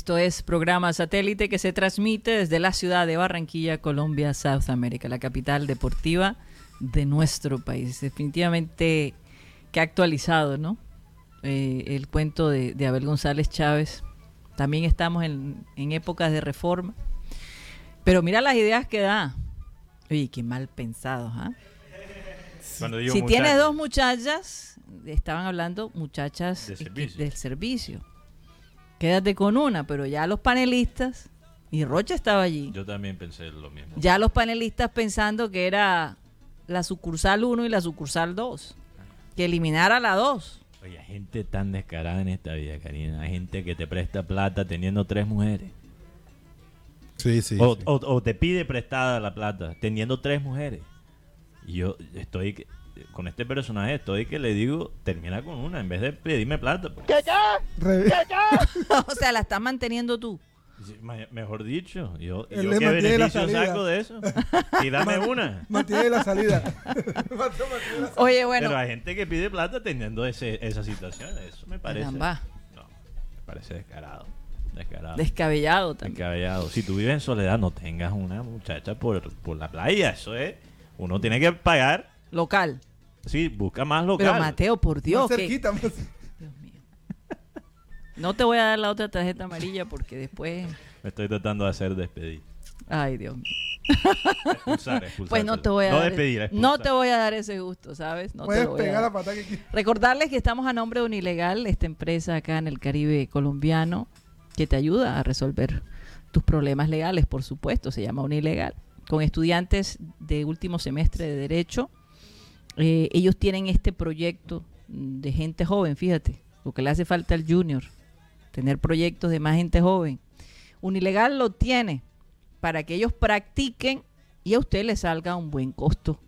Esto es programa satélite que se transmite desde la ciudad de Barranquilla, Colombia, South America, la capital deportiva de nuestro país. Definitivamente que ha actualizado, ¿no? Eh, el cuento de, de Abel González Chávez. También estamos en, en épocas de reforma. Pero mira las ideas que da. Oye, qué mal pensados, ¿ah? Si muchacho, tienes dos muchachas, estaban hablando muchachas De y- servicio. del servicio. Quédate con una, pero ya los panelistas, y Rocha estaba allí, Yo también pensé lo mismo. ya los panelistas pensando que era la sucursal 1 y la sucursal 2. que eliminara la 2. Oye, hay gente tan descarada en esta vida, Karina. Hay gente que te presta plata teniendo tres mujeres. Sí, sí. o, sí. o- o te pide prestada la plata teniendo tres mujeres. Y yo estoy que- con este personaje, estoy que le digo, termina con una en vez de pedirme plata. pues. Re- (laughs) o sea, la estás manteniendo tú. Mejor dicho, yo, Él yo le qué la beneficio salida. saco de eso. Y dame una. Mantiene la salida. (laughs) Oye, bueno, Pero hay gente que pide plata teniendo ese, esa situación. Eso me parece. Caramba. No, me parece descarado. Descarado. descabellado también. Descabellado. Si tú vives en soledad, no tengas una muchacha por, por la playa. Eso es. Uno tiene que pagar. Local. Sí, busca más local. Pero Mateo, por Dios, Más que cerquita, más- Dios mío. No te voy a dar la otra tarjeta amarilla porque después. Me estoy tratando de hacer despedir. Ay, Dios mío. Expulsar, expulsar. Pues no te voy a No dar. despedir, no te voy a dar ese gusto, ¿sabes? No te Puedes voy a pegar dar. la que quieras. Recordarles que estamos a nombre de Unilegal, esta empresa acá en el Caribe colombiano que te ayuda a resolver tus problemas legales, por supuesto, se llama Unilegal. Con estudiantes de último semestre de Derecho, eh, ellos tienen este proyecto de gente joven, fíjate, lo que le hace falta al junior, tener proyectos de más gente joven. Unilegal lo tiene para que ellos practiquen y a usted le salga un buen costo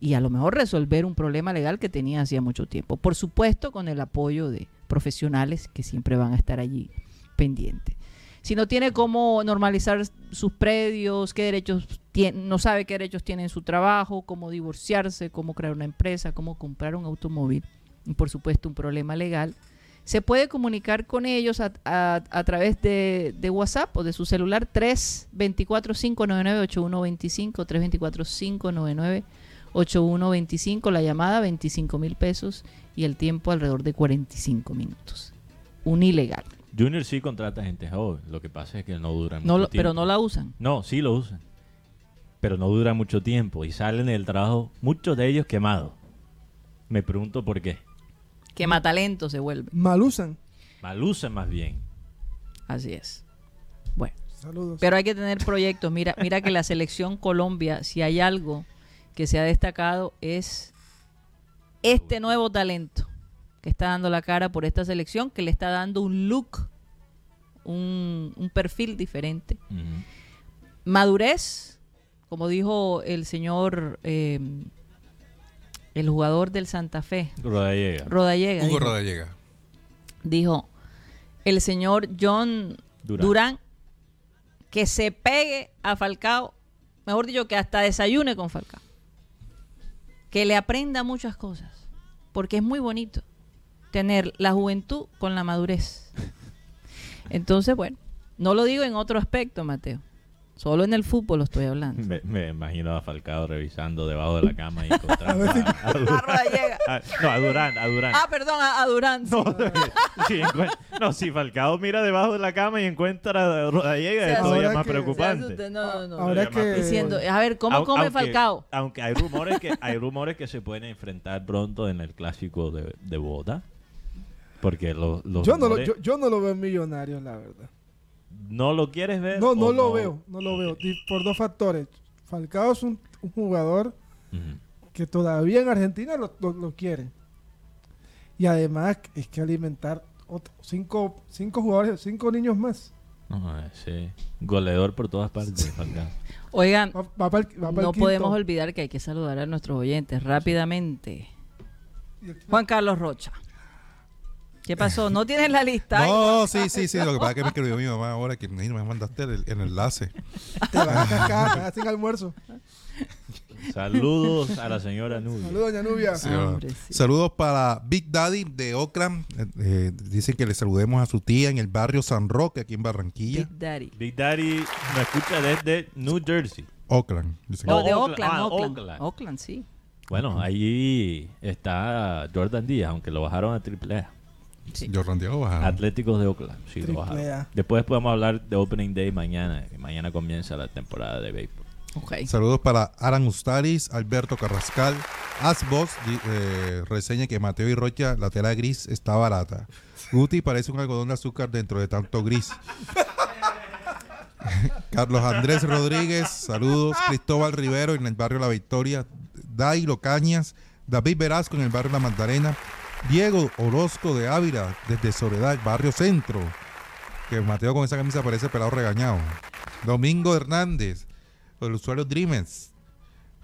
y a lo mejor resolver un problema legal que tenía hacía mucho tiempo. Por supuesto, con el apoyo de profesionales que siempre van a estar allí pendientes. Si no tiene cómo normalizar sus predios, qué derechos tiene, no sabe qué derechos tiene en su trabajo, cómo divorciarse, cómo crear una empresa, cómo comprar un automóvil, y por supuesto un problema legal, se puede comunicar con ellos a, través de, de WhatsApp o de su celular 324-599-8125, 324-599-8125, la llamada 25 mil pesos y el tiempo alrededor de 45 minutos. Un ilegal. Junior sí contrata gente joven. Lo que pasa es que no dura mucho No lo- tiempo. pero no la usan. No, sí lo usan. Pero no dura mucho tiempo y salen del trabajo muchos de ellos quemados. Me pregunto por qué. Quema talento se vuelve. Mal usan. Mal usan más bien. Así es. Bueno. Saludos. Pero hay que tener proyectos. Mira, mira que la selección Colombia, si hay algo que se ha destacado, es este nuevo talento que está dando la cara por esta selección, que le está dando un look, un, un perfil diferente. Madurez, como dijo el señor, eh, el jugador del Santa Fe, Rodallega. Rodallega. Hugo dijo- Rodallega. dijo el señor John Durán. Durán. que se pegue a Falcao, mejor dicho, que hasta desayune con Falcao. Que le aprenda muchas cosas, porque es muy bonito tener la juventud con la madurez. Entonces, bueno, no lo digo en otro aspecto, Mateo. Solo en el fútbol lo estoy hablando. Me, me imagino a Falcado revisando debajo de la cama y encontrando (laughs) a, a Durán. A Rodallega. A- no, a Durán, a Durán. Ah, perdón, a, a Durán. sí. No, (laughs) sí, encuen- no, si Falcao mira debajo de la cama y encuentra a Rodallega, es todavía más que- preocupante. Se asusta, No, no, no. Ahora que- Diciendo, a ver, ¿cómo Au- come aunque- Falcao? Aunque hay rumores que hay rumores que se pueden enfrentar pronto en el clásico de, de Bogotá. Porque los, los Yo no, lo, yo, yo no lo veo en Millonarios, la verdad. ¿No lo quieres ver. No, no lo veo, no lo veo. Por dos factores. Falcao es un, un jugador que todavía en Argentina lo, lo, lo quieren. Y además es que alimentar ot- cinco, cinco jugadores, cinco niños más. No, ese goleador por todas partes, Falcao. (laughs) Oigan, Va, va pa'l- va pa'l no quinto. podemos olvidar que hay que saludar a nuestros oyentes rápidamente. Juan Carlos Rocha. ¿Qué pasó? ¿No tienes la lista? No, sí, sí, sí. Lo que pasa es que me escribió mi mamá ahora que "Ney, me mandaste el, el enlace. Te vas a cascar, sin almuerzo. Saludos a la señora Nubia. Saludos, doña Nubia. Sí, Ah, hombre, sí. Saludos para Big Daddy de Oakland. Eh, eh, dicen que le saludemos a su tía en el barrio San Roque, aquí en Barranquilla. Big Daddy. Big Daddy me escucha desde New Jersey. Oakland. dicen. No, Oh, de Oakland. Oakland, Ah, Oakland. Oakland. Oakland, sí. Bueno, ahí está Jordan Díaz, aunque lo bajaron a triple A. sí. Jordan Diego. Atléticos de Oakland, sí, lo bajaron. Después podemos hablar de Opening Day mañana. que mañana comienza la temporada de béisbol. Ok. Saludos para Aran Ustaris, Alberto Carrascal. Asbos eh, reseña que Mateo y Rocha, la tela gris está barata. Guti parece un algodón de azúcar dentro de tanto gris. (laughs) Carlos Andrés Rodríguez, saludos. Cristóbal Rivero en el barrio La Victoria. Dailo Cañas, David Velasco en el barrio La Magdalena, Diego Orozco de Ávila desde Soledad, barrio Centro, que Mateo con esa camisa parece pelado regañado. Domingo Hernández, el usuario Dreamers.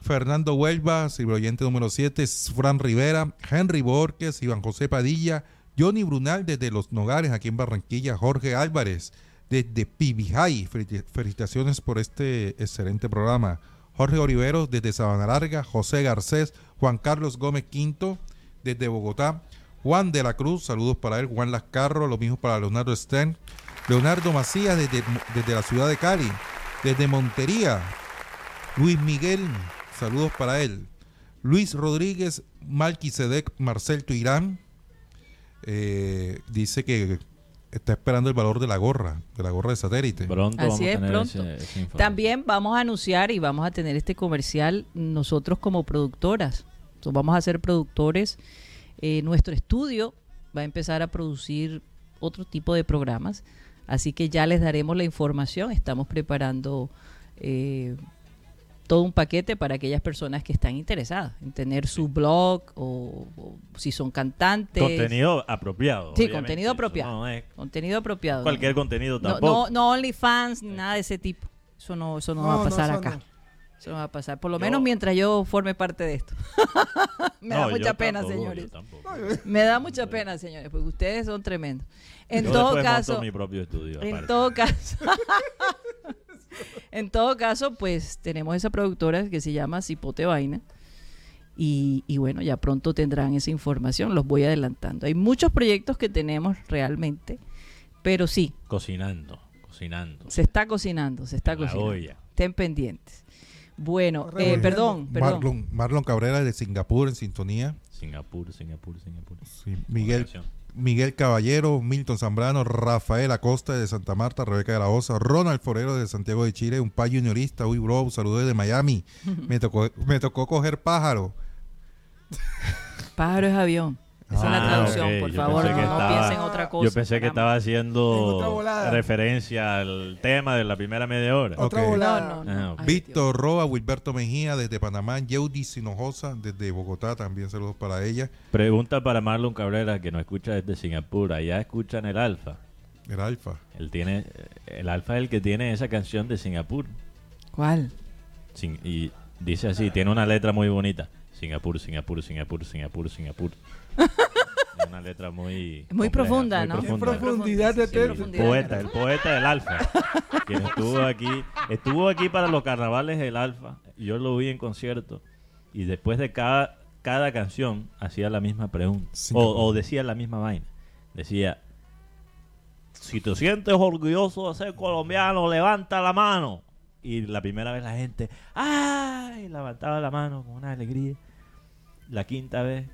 Fernando Huelva, oyente número 7, Fran Rivera, Henry Borges, Iván José Padilla, Johnny Brunal desde Los Nogales, aquí en Barranquilla, Jorge Álvarez desde Pibijay. Felicitaciones por este excelente programa. Jorge Oliveros desde Sabana Larga, José Garcés, Juan Carlos Gómez Quinto desde Bogotá, Juan de la Cruz, saludos para él, Juan Lascarro, lo mismo para Leonardo Stern, Leonardo Macías desde, desde la ciudad de Cali, desde Montería, Luis Miguel, saludos para él, Luis Rodríguez, Malquisedec, Marcel Tuirán, eh, dice que está esperando el valor de la gorra, de la gorra de satélite. Pronto Así es, pronto. También vamos a anunciar y vamos a tener este comercial nosotros como productoras. Vamos a ser productores. Eh, nuestro estudio va a empezar a producir otro tipo de programas. Así que ya les daremos la información. Estamos preparando eh, todo un paquete para aquellas personas que están interesadas en tener su blog o, si son cantantes. Contenido apropiado. Sí, contenido apropiado. contenido apropiado. Cualquier contenido tampoco. No, no, OnlyFans ni nada de ese tipo. Eso no, eso no, va a pasar acá. Eso no va a pasar. Por lo menos mientras yo forme parte de esto. Me da mucha pena, señores. Me da mucha pena, señores, porque ustedes son tremendos. En todo caso. Mi propio estudio, en todo caso. (laughs) en todo caso, pues tenemos esa productora que se llama Cipote Vaina. Y, bueno, ya pronto tendrán esa información, los voy adelantando. Hay muchos proyectos que tenemos realmente, pero sí. Cocinando, cocinando. Se está cocinando, se está cocinando. Estén pendientes. Bueno, eh, perdón, perdón. Marlon, Cabrera de Singapur en sintonía. Singapur, Singapur, Singapur. Miguel, Miguel Caballero, Milton Zambrano, Rafael Acosta de Santa Marta, Rebeca de la Osa, Ronald Forero de Santiago de Chile, un payo juniorista, uy bro, saludos de Miami. (laughs) me tocó, me tocó coger pájaro. Pájaro es avión. Esa es la ah, traducción, por favor, no, piensen otra cosa. Yo pensé que estaba haciendo referencia al tema de la primera media hora. Otra volada. Ah, Víctor Roa, Wilberto Mejía desde Panamá, Yeudi Sinojosa desde Bogotá, también saludos para ella. Pregunta para Marlon Cabrera, que nos escucha desde Singapur. Allá escuchan el Alfa. El Alfa. Él tiene, el Alfa es el que tiene esa canción de Singapur. ¿Cuál? y dice así, tiene una letra muy bonita. Singapur, Singapur, Singapur, Singapur, Singapur. (laughs) una letra muy muy profunda, ¿no? profundidad de El poeta, el poeta del Alfa, (laughs) quien estuvo aquí, estuvo aquí para los carnavales del Alfa. Yo lo vi en concierto y después de cada cada canción hacía la misma pregunta o, decía la misma vaina. Decía, si te sientes orgulloso de ser colombiano, levanta la mano. Y la primera vez la gente, ¡ay! Levantaba la mano con una alegría. La quinta vez,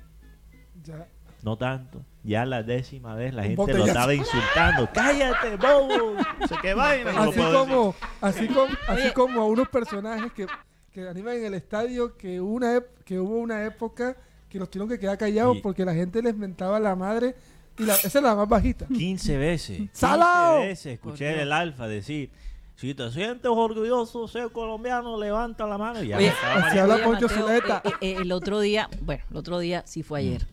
no tanto. Ya la décima vez la gente lo estaba insultando. ¡Cállate, bobo! qué vaina. Así, como, así, como, así como a unos personajes que, que animan en el estadio que, una que hubo una época que los tuvieron que quedar callados porque la gente les mentaba a la madre. Y la, esa es la más bajita. 15 veces. (laughs) 15 veces escuché el alfa decir. Si te sientes orgulloso ser colombiano, levanta la mano y ya. Oye, el otro día, bueno, el otro día sí fue ayer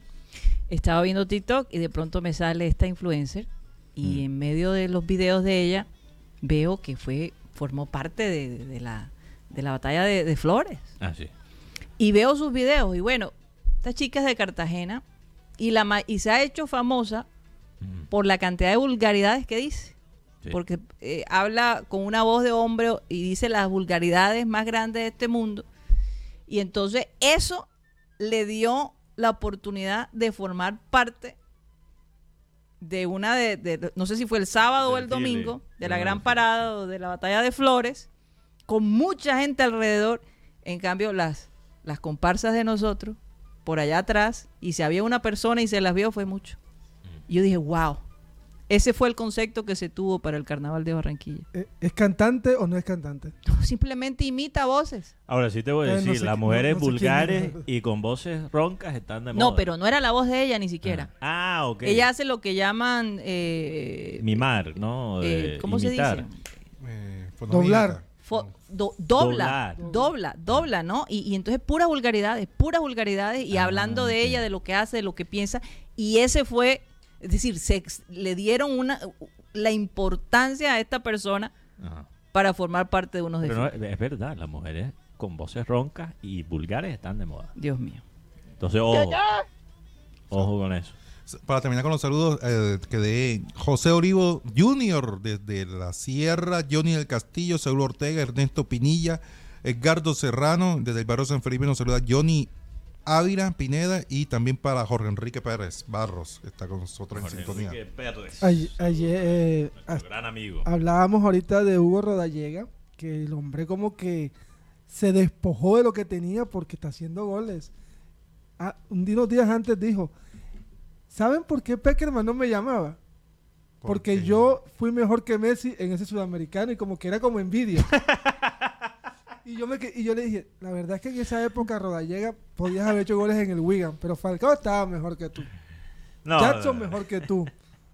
estaba viendo TikTok y de pronto me sale esta influencer y mm. en medio de los videos de ella veo que fue formó parte de, la, de la batalla de, Flores. Ah, sí. Y veo sus videos y bueno, esta chica es de Cartagena y, la, y se ha hecho famosa mm. por la cantidad de vulgaridades que dice. Porque eh, habla con una voz de hombre y dice las vulgaridades más grandes de este mundo. Y entonces eso le dio la oportunidad de formar parte de una de, no sé si fue el sábado o el domingo, de la gran parada o de la batalla de Flores, con mucha gente alrededor. En cambio, las, las comparsas de nosotros, por allá atrás, y si había una persona y se las vio, fue mucho. Y yo dije, wow, ese fue el concepto que se tuvo para el carnaval de Barranquilla. Eh, ¿Es cantante o no es cantante? simplemente imita voces. Ahora sí te voy a eh, decir, las mujeres vulgares y con voces roncas están de moda. No, pero no era la voz de ella ni siquiera. Ah, ah ok. Ella hace lo que llaman... Eh, Mimar, ¿no? ¿Cómo se dice? Doblar. fo- do- dobla, Doblar. dobla, dobla, ¿no? Y, y entonces puras vulgaridades, puras vulgaridades y Ah, hablando de ella, de lo que hace, de lo que piensa. Y ese fue, es decir, se le dieron una la importancia a esta persona Ajá. para formar parte de unos Pero no, desfiles. es verdad, las mujeres con voces roncas y vulgares están de moda. Dios mío. Entonces, ojo. Ojo con eso. Para terminar con los saludos, eh, que de José Orivo Jr. desde la Sierra, Johnny del Castillo, Saúl Ortega, Ernesto Pinilla, Edgardo Serrano, desde el barrio San Felipe nos saluda Johnny Ávila Pineda y también para Jorge Enrique Pérez Barros, que está con nosotros en Jorge sintonía. Enrique Pérez, Ayer, ayer, eh, hasta- gran amigo. hablábamos ahorita de Hugo Rodallega, que el hombre como que se despojó de lo que tenía porque está haciendo goles. Ah, un día- unos días antes dijo, ¿saben por qué Peckerman no me llamaba? ¿Por Porque qué? yo fui mejor que Messi en ese sudamericano y como que era como envidia. (laughs) y, yo me, y yo le dije, la verdad es que en esa época Rodallega podías haber hecho goles en el Wigan, pero Falcao estaba mejor que tú. No, Jackson no, no. mejor que tú.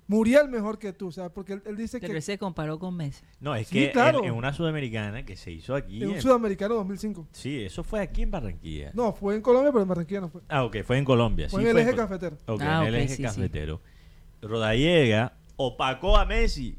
Muriel mejor que tú, o sea, porque él, él dice Pero que él se comparó con Messi. No, es Sí, que claro. en, en una sudamericana que se hizo aquí. en un en- sudamericano 2005. sí, eso fue aquí en Barranquilla. No, fue en Colombia, pero en Barranquilla no fue. Ah, ok, fue en Colombia. Fue sí, en el eje en Col- cafetero. Ok, Ah, en el eje sí, sí. cafetero. Rodallega opacó a Messi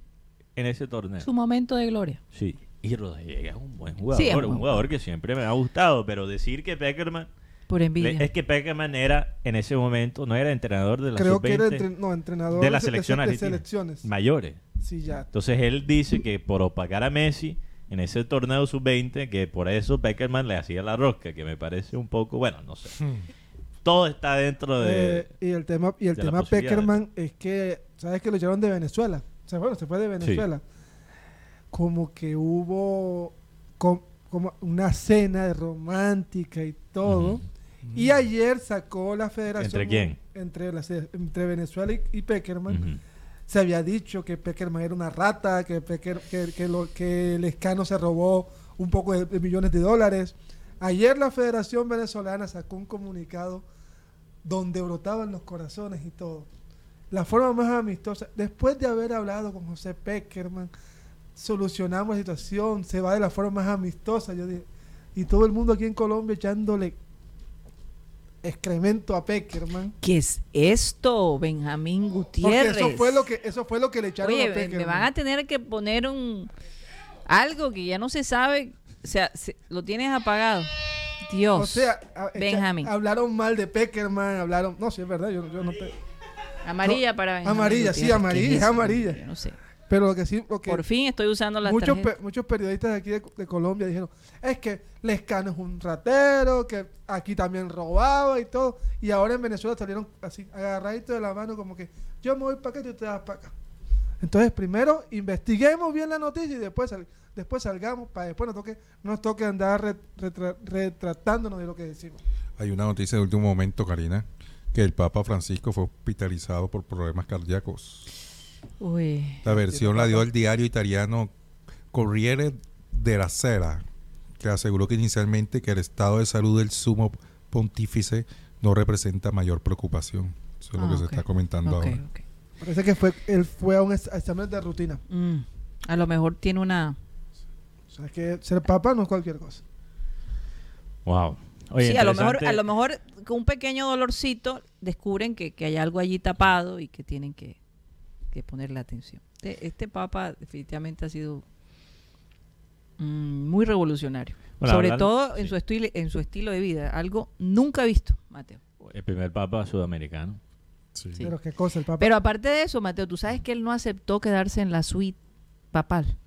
en ese torneo. Su momento de gloria. Sí, y Rodallega es un buen jugador. Sí, un buen jugador que siempre me ha gustado, pero decir que Peckerman. Por envidia. le- es que Peckerman era en ese momento, no era entrenador de la Creo que era sub-20 entre- no, entrenador de la selección de, selecciones. mayores. Sí, ya. Entonces él dice que por opacar a Messi en ese torneo sub-20, que por eso Peckerman le hacía la rosca, que me parece un poco, bueno, no sé. Todo está dentro de... Eh, y el tema, y el tema. Peckerman es que, ¿sabes que lo echaron de Venezuela? O sea, bueno, se fue de Venezuela. Como que hubo com- como una cena romántica y todo. Y ayer sacó la federación. ¿Entre quién? Entre, la, entre Venezuela y, y Peckerman. Se había dicho que Peckerman era una rata, que, Pecker- que, que, lo, que el escano se robó un poco de, de millones de dólares. Ayer la Federación Venezolana sacó un comunicado donde brotaban los corazones y todo. La forma más amistosa, después de haber hablado con José Peckerman, solucionamos la situación, se va de la forma más amistosa, yo dije, y todo el mundo aquí en Colombia echándole excremento a Peckerman. ¿Qué es esto, Benjamín Porque Gutiérrez? eso fue lo que eso fue lo que le echaron Oye, a Peckerman. me van a tener que poner un algo que ya no se sabe, o sea, se- lo tienes apagado. Dios. O sea, a- echa- Benjamín. hablaron mal de Peckerman, hablaron. No, sí es verdad, yo, yo no te- amarilla no, para Benjamín amarilla, sí, amarilla, amarilla. Yo no sé. Pero lo que sí, lo que Por fin estoy usando las muchos, pe- muchos periodistas de aquí de, de Colombia dijeron, es que Lescano es un ratero, que aquí también robaba y todo. Y ahora en Venezuela salieron así, agarraditos de la mano, como que yo me voy para acá y tú te vas para acá. Entonces, primero investiguemos bien la noticia y después, sal- después salgamos para después nos toque, nos toque andar re- retra- retratándonos de lo que decimos. Hay una noticia de último momento, Karina, que el Papa Francisco fue hospitalizado por problemas cardíacos. Uy. La versión la dio el diario italiano Corriere della Sera, que aseguró que inicialmente que el estado de salud del sumo pontífice no representa mayor preocupación. Eso es lo Ah, que se está comentando ahora. Parece que fue él fue a un ex- examen de rutina. Mm, A lo mejor tiene una... O sea, que ser papa no es cualquier cosa. Wow. Oye, sí, a lo mejor, a lo mejor con un pequeño dolorcito descubren que, que hay algo allí tapado y que tienen que, que ponerle atención. Este, este papa definitivamente ha sido mm, muy revolucionario. Bueno, Sobre todo en sí. su estilo en su estilo de vida, algo nunca visto, Mateo. El primer papa sudamericano. Sí. Sí. Pero qué cosa, el papa. Pero aparte de eso, Mateo, tú sabes que él no aceptó quedarse en la suite papal.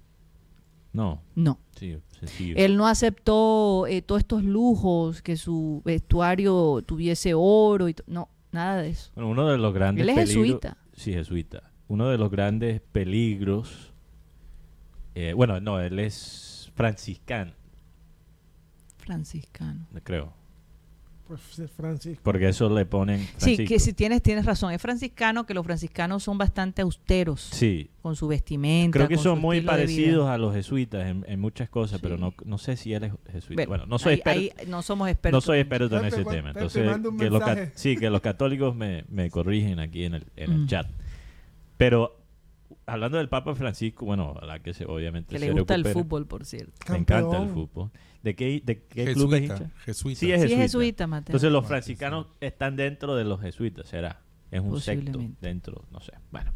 No, No. sí, sencillo. Él no aceptó eh, todos estos lujos, que su vestuario tuviese oro y no, nada de eso. Bueno, uno de los grandes Él es peligros- jesuita. Sí, jesuita. Uno de los grandes peligros. eh, bueno, no, él es franciscano, Franciscano. creo. Pues Francisco. Porque eso le ponen. Sí, que si tienes, tienes razón. Es franciscano, que los franciscanos son bastante austeros Sí, con su vestimenta. creo que con son su muy parecidos a los jesuitas en, en muchas cosas, Sí. pero no, no sé si él es jesuita. Bueno, Bueno, no soy experto. no somos expertos. No soy experto en Pepe, ese tema. Entonces, que los, sí, que los católicos me, me corrigen aquí en el, en el Mm. chat. Pero hablando del Papa Francisco, bueno, a la que se, obviamente Que se le gusta el fútbol, por cierto. Me encanta el fútbol. ¿De qué, de qué club es Jesuita, hincha? jesuita. Sí, es Sí, es jesuita. jesuita, Mateo. Entonces los franciscanos están dentro de los jesuitas, ¿será? Es un secto dentro, no sé. Bueno,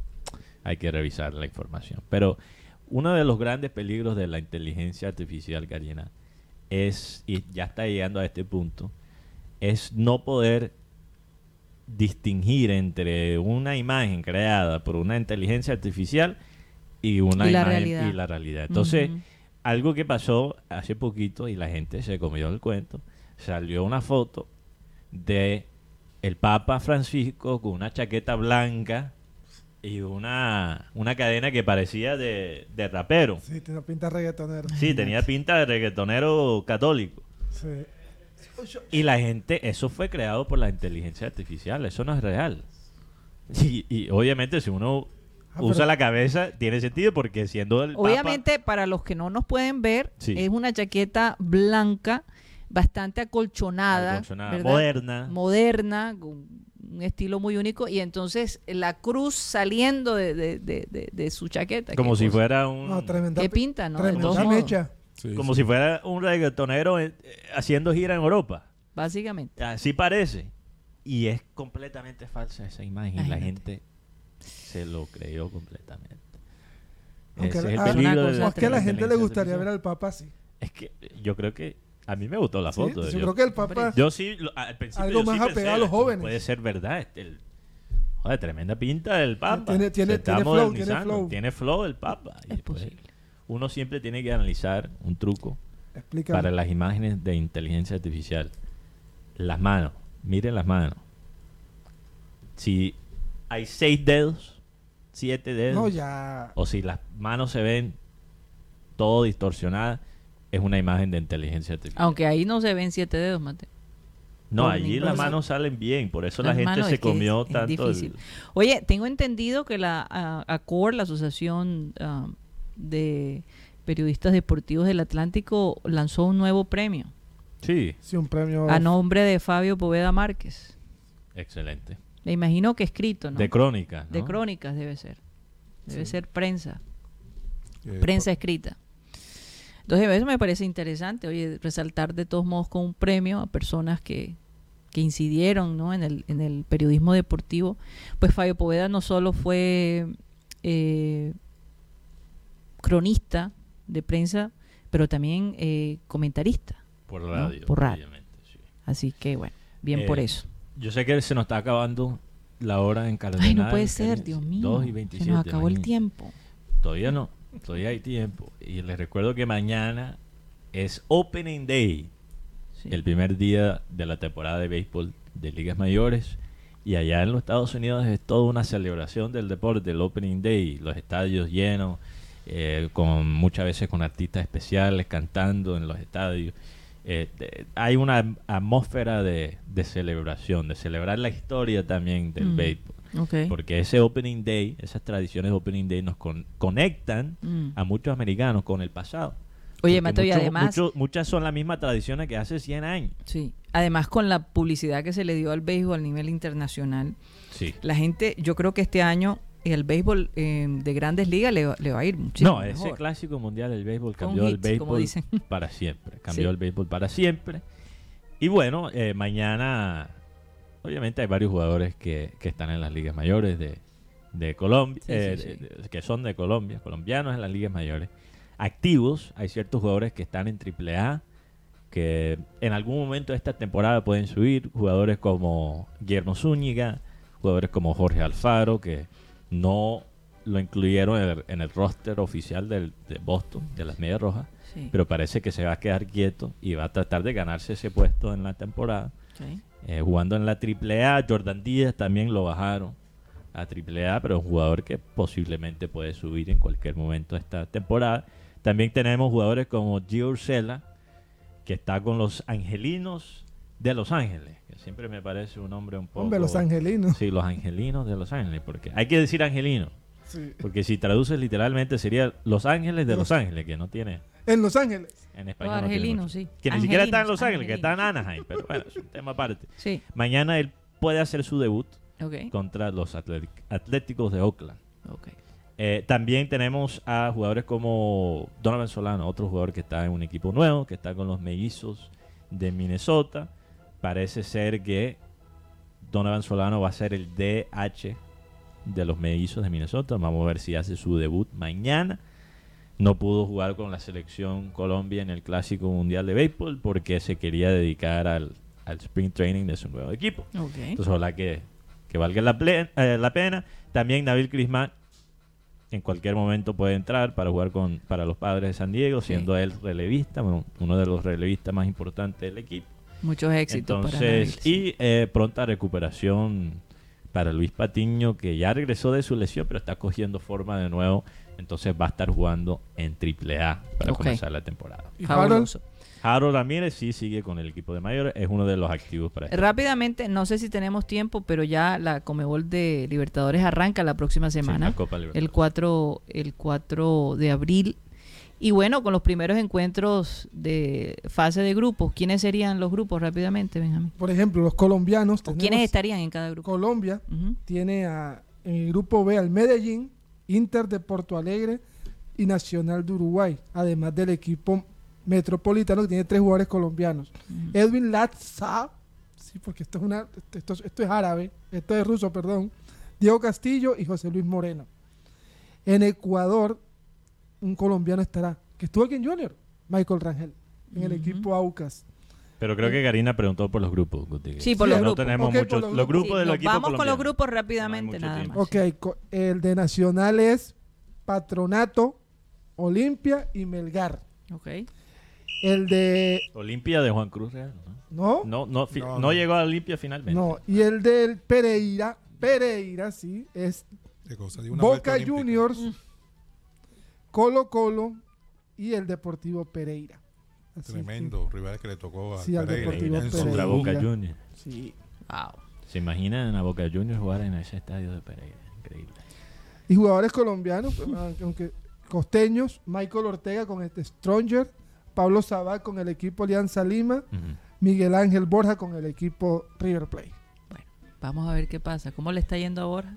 hay que revisar la información. Pero uno de los grandes peligros de la inteligencia artificial, Karina, es, y ya está llegando a este punto, es no poder distinguir entre una imagen creada por una inteligencia artificial y una Y la imagen realidad. y la realidad. Entonces, algo que pasó hace poquito y la gente se comió el cuento, salió una foto de el Papa Francisco con una chaqueta blanca y una, una cadena que parecía de, de rapero. Sí, tiene pinta reggaetonero. Sí, tenía pinta de reggaetonero católico. Sí. Y la gente, eso fue creado por la inteligencia artificial, eso no es real. Y, y obviamente si uno Ah, usa la cabeza, tiene sentido porque siendo el Papa- Obviamente, para los que no nos pueden ver, Sí. es una chaqueta blanca, bastante acolchonada, Acolchonada, moderna. moderna, con un estilo muy único, y entonces la cruz saliendo de, de- de- de- de su chaqueta. como si cosa. fuera un... No, tremenda, Qué pinta, ¿no? De Tremenda mecha. Sí, como sí. si fuera un reggaetonero eh, haciendo gira en Europa. Básicamente. Así parece. Y es completamente falsa esa imagen. La Imagínate. gente se lo creyó completamente. Aunque Ese es el peligro de la que a la gente le gustaría ver al Papa así. Es que yo creo que a mí me gustó la Sí, foto. yo yo, creo que el Papa... yo sí, lo- al principio Algo yo sí más pensé, apegado a los jóvenes. Puede ser verdad. este, el- joder, tremenda pinta del Papa. Tiene- tiene- Se está tiene flow, tiene modernizando, flow. Tiene flow el Papa. Y Es pues, posible. Uno siempre tiene que analizar un truco Explícame. para las imágenes de inteligencia artificial. Las manos, miren las manos. Si hay seis dedos, siete dedos, No, ya... o si las manos se ven todo distorsionadas, es una imagen de inteligencia artificial. Aunque ahí no se ven siete dedos, Mate. no, allí las manos salen bien, por eso la gente se es- comió es tanto. el-. Oye, tengo entendido que la ah, ACOR, la Asociación ah, de Periodistas Deportivos del Atlántico, lanzó un nuevo premio Sí, Sí, un premio... a nombre de Fabio Poveda Márquez. excelente. Me imagino que escrito, ¿no? De crónica. De crónicas debe ser. Debe ser prensa, Eh, prensa escrita. Entonces, eso me parece interesante, oye, resaltar de todos modos con un premio a personas que, que incidieron ¿no? en, el, en el periodismo deportivo. Pues Fabio Poveda no solo fue eh, cronista de prensa, pero también eh, comentarista. Por ¿no? radio. Por radio. obviamente, sí. Así que, bueno, bien Eh, por eso. Yo sé que se nos está acabando la hora en Cardenal. Ay, no puede ser, Dios mío. 2 y Se 27, nos acabó el tiempo. Todavía no, todavía hay tiempo. Y les recuerdo que mañana es Opening Day, Sí. el primer día de la temporada de béisbol de ligas mayores. Y allá en los Estados Unidos es toda una celebración del deporte, el Opening Day, los estadios llenos, eh, con muchas veces con artistas especiales cantando en los estadios. Eh, de- hay una atmósfera de, de celebración, de celebrar la historia también del Mm. béisbol. Porque ese Opening Day, esas tradiciones de Opening Day nos con- conectan Mm. a muchos americanos con el pasado. Oye, Mateo, y además, muchas son las mismas tradiciones que hace 100 años. sí, además con la publicidad que se le dio al béisbol a nivel internacional, Sí. la gente, yo creo que este año el béisbol eh, de grandes ligas le, va- le va a ir muchísimo No, ese mejor. clásico mundial del béisbol cambió el hit, como béisbol dicen. (laughs) para siempre. Cambió Sí. el béisbol para siempre. Y bueno, eh, mañana, obviamente hay varios jugadores que, que están en las ligas mayores de, de Colombia, Sí, eh, sí, de- que son de Colombia, colombianos en las ligas mayores. Activos, hay ciertos jugadores que están en AAA, que en algún momento de esta temporada pueden subir, jugadores como Guillermo Zúñiga, jugadores como Jorge Alfaro, que no lo incluyeron en el, en el roster oficial del, de Boston, de las Medias Rojas, Sí, pero parece que se va a quedar quieto y va a tratar de ganarse ese puesto en la temporada. Eh, jugando en la AAA, Jordan Díaz también lo bajaron a AAA, pero un jugador que posiblemente puede subir en cualquier momento esta temporada. También tenemos jugadores como Gio Ursela, que está con los Angelinos de Los Ángeles, que siempre me parece un nombre un poco... Hombre, los angelinos. Sí, los Angelinos de Los Ángeles, porque hay que decir Angelino, Sí. porque si traduces literalmente sería Los Ángeles de Los Ángeles, que no tiene... En Los Ángeles. En Los español no tiene mucho. sí. Que ni siquiera está en Los Ángeles, que está en. Anaheim, pero bueno, es un tema aparte. Sí, Mañana él puede hacer su debut ok. contra los Atléticos de Oakland. ok. Eh, también tenemos a jugadores como Donovan Solano, otro jugador que está en un equipo nuevo, que está con los mellizos de Minnesota. Parece ser que Donovan Solano va a ser el DH de los mellizos de Minnesota. Vamos a ver si hace su debut mañana. No pudo jugar con la selección Colombia en el Clásico Mundial de Béisbol porque se quería dedicar al, al Spring Training de su nuevo equipo. Entonces, ojalá que, que valga la, eh, la pena. También Nabil Crisman en cualquier momento puede entrar para jugar con para los padres de San Diego, siendo él relevista, bueno, uno de los relevistas más importantes del equipo. Muchos éxitos para Nabil, Entonces, sí. y eh, pronta recuperación para Luis Patiño, que ya regresó de su lesión, pero está cogiendo forma de nuevo. Entonces va a estar jugando en AAA para Ok. comenzar la temporada. Y Harold, Fabuloso. Harold Ramírez sí sigue con el equipo de mayores, es uno de los activos para este Rápidamente, no sé si tenemos tiempo, pero ya la Comebol de Libertadores arranca la próxima Sí, semana. la Copa Libertadores. el 4, el 4 de abril. Y bueno, con los primeros encuentros de fase de grupos, ¿quiénes serían los grupos rápidamente, Benjamín? por ejemplo, los colombianos. ¿O tenemos quiénes estarían en cada grupo? Colombia tiene a, en el grupo B al Medellín, Inter de Porto Alegre y Nacional de Uruguay, además del equipo metropolitano que tiene tres jugadores colombianos. Edwin Latza, sí, porque esto es, una, esto, esto es árabe, esto es ruso, perdón, Diego Castillo y José Luis Moreno. En Ecuador, un colombiano estará, que estuvo aquí en Junior, Michael Rangel, en el equipo Aucas. Pero creo que Karina preguntó por los grupos. Guti. Sí, por Sí, los no grupos. tenemos muchos. los Los, grupos. Sí, de los equipos vamos con los grupos rápidamente, nada tiempo. más. Ok, el de Nacional es Patronato, Olimpia y Melgar. Ok. El de... Olimpia de Juan Cruz Real. ¿No? No, no, no, llegó a Olimpia finalmente. No, y el del Pereira, Pereira, sí, es cosa, una Boca. Juniors, Colo Colo y el Deportivo Pereira. Así Tremendo, rivales que le tocó a Sí, al Pereira. Deportivo en su- Contra Pereira. Boca Juniors. que- sí. Wow. ¿Se imaginan a Boca Juniors jugar en ese estadio de Pereira? Increíble. Y jugadores colombianos, pues, aunque- costeños, Michael Ortega con este Stronger, Pablo Sabá con el equipo Alianza Lima. Miguel Ángel Borja con el equipo River Plate. Vamos a ver qué pasa. ¿Cómo le está yendo ahora?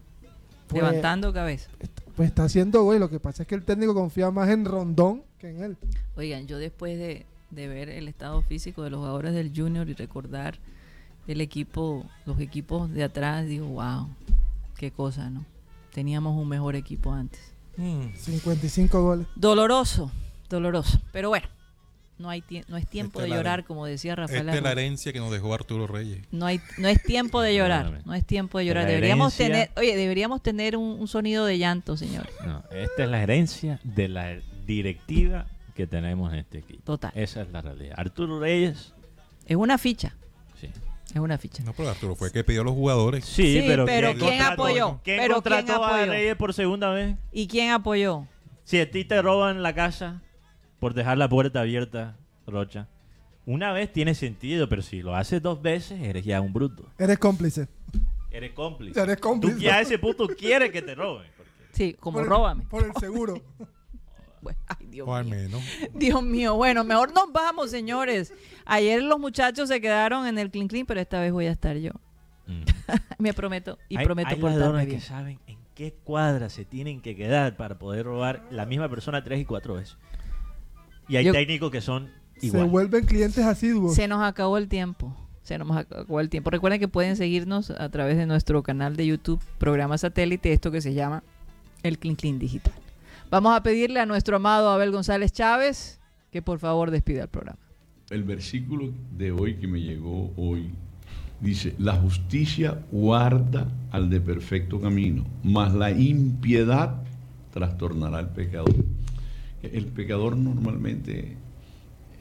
Pues- Levantando cabeza. Pues está haciendo güey, lo que pasa es que el técnico confía más en Rondón que en él. Oigan, yo después de, de ver el estado físico de los jugadores del Junior y recordar el equipo, los equipos de atrás, digo, wow, qué cosa, ¿no? Teníamos un mejor equipo antes. Mm, 55 goles. Doloroso, doloroso. Pero bueno, no, hay no es tiempo Esta de llorar, como decía Rafael. Esta es la herencia que nos dejó Arturo Reyes. No hay, no es tiempo de llorar, no es tiempo de llorar. Deberíamos herencia- tener, oye, deberíamos tener un, un sonido de llanto, señor. No, esta es la herencia de la directiva que tenemos en este equipo. Total. Esa es la realidad. Arturo Reyes, Es una ficha, sí. es una ficha. No, pero Arturo fue el que pidió a los jugadores. Sí, Sí, pero, pero ¿quién, ¿quién contrató- apoyó? ¿Quién Pero contrató ¿quién a apoyó? Reyes por segunda vez? ¿Y quién apoyó? Si a ti te roban la casa por dejar la puerta abierta, Rocha, una vez tiene sentido, pero si lo haces dos veces, eres ya un bruto. Eres cómplice. Eres cómplice. Eres cómplice. Tú ya a ese punto quieres que te roben. porque- Sí, como Por el- róbame. Por el seguro. (laughs) Bueno, ay, Dios O al mío. menos. Dios mío, bueno, mejor nos vamos, señores. Ayer los muchachos se quedaron en el clean clean, pero esta vez voy a estar yo. Mm. (laughs) Me prometo y hay, prometo hay ladrones bien. que saben en qué cuadra se tienen que quedar para poder robar la misma persona tres y cuatro veces. Y hay Yo- técnicos que son Se igual. vuelven clientes asiduos. Se nos acabó el tiempo. Se nos acabó el tiempo. Recuerden que pueden seguirnos a través de nuestro canal de YouTube, programa satélite, esto que se llama el Clean Clean Digital. Vamos a pedirle a nuestro amado Abel González Chávez que por favor despida el programa. El versículo de hoy que me llegó hoy dice, la justicia guarda al de perfecto camino, mas la impiedad trastornará al pecador. El pecador normalmente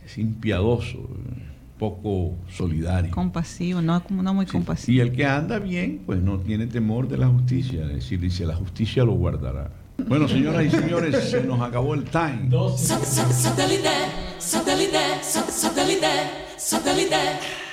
es impiadoso, poco solidario. Compasivo, no, no muy Sí. compasivo. Y el que anda bien, pues no tiene temor de la justicia. Es decir, dice, la justicia lo guardará. Bueno, señoras y señores, se nos acabó el time. Satellite.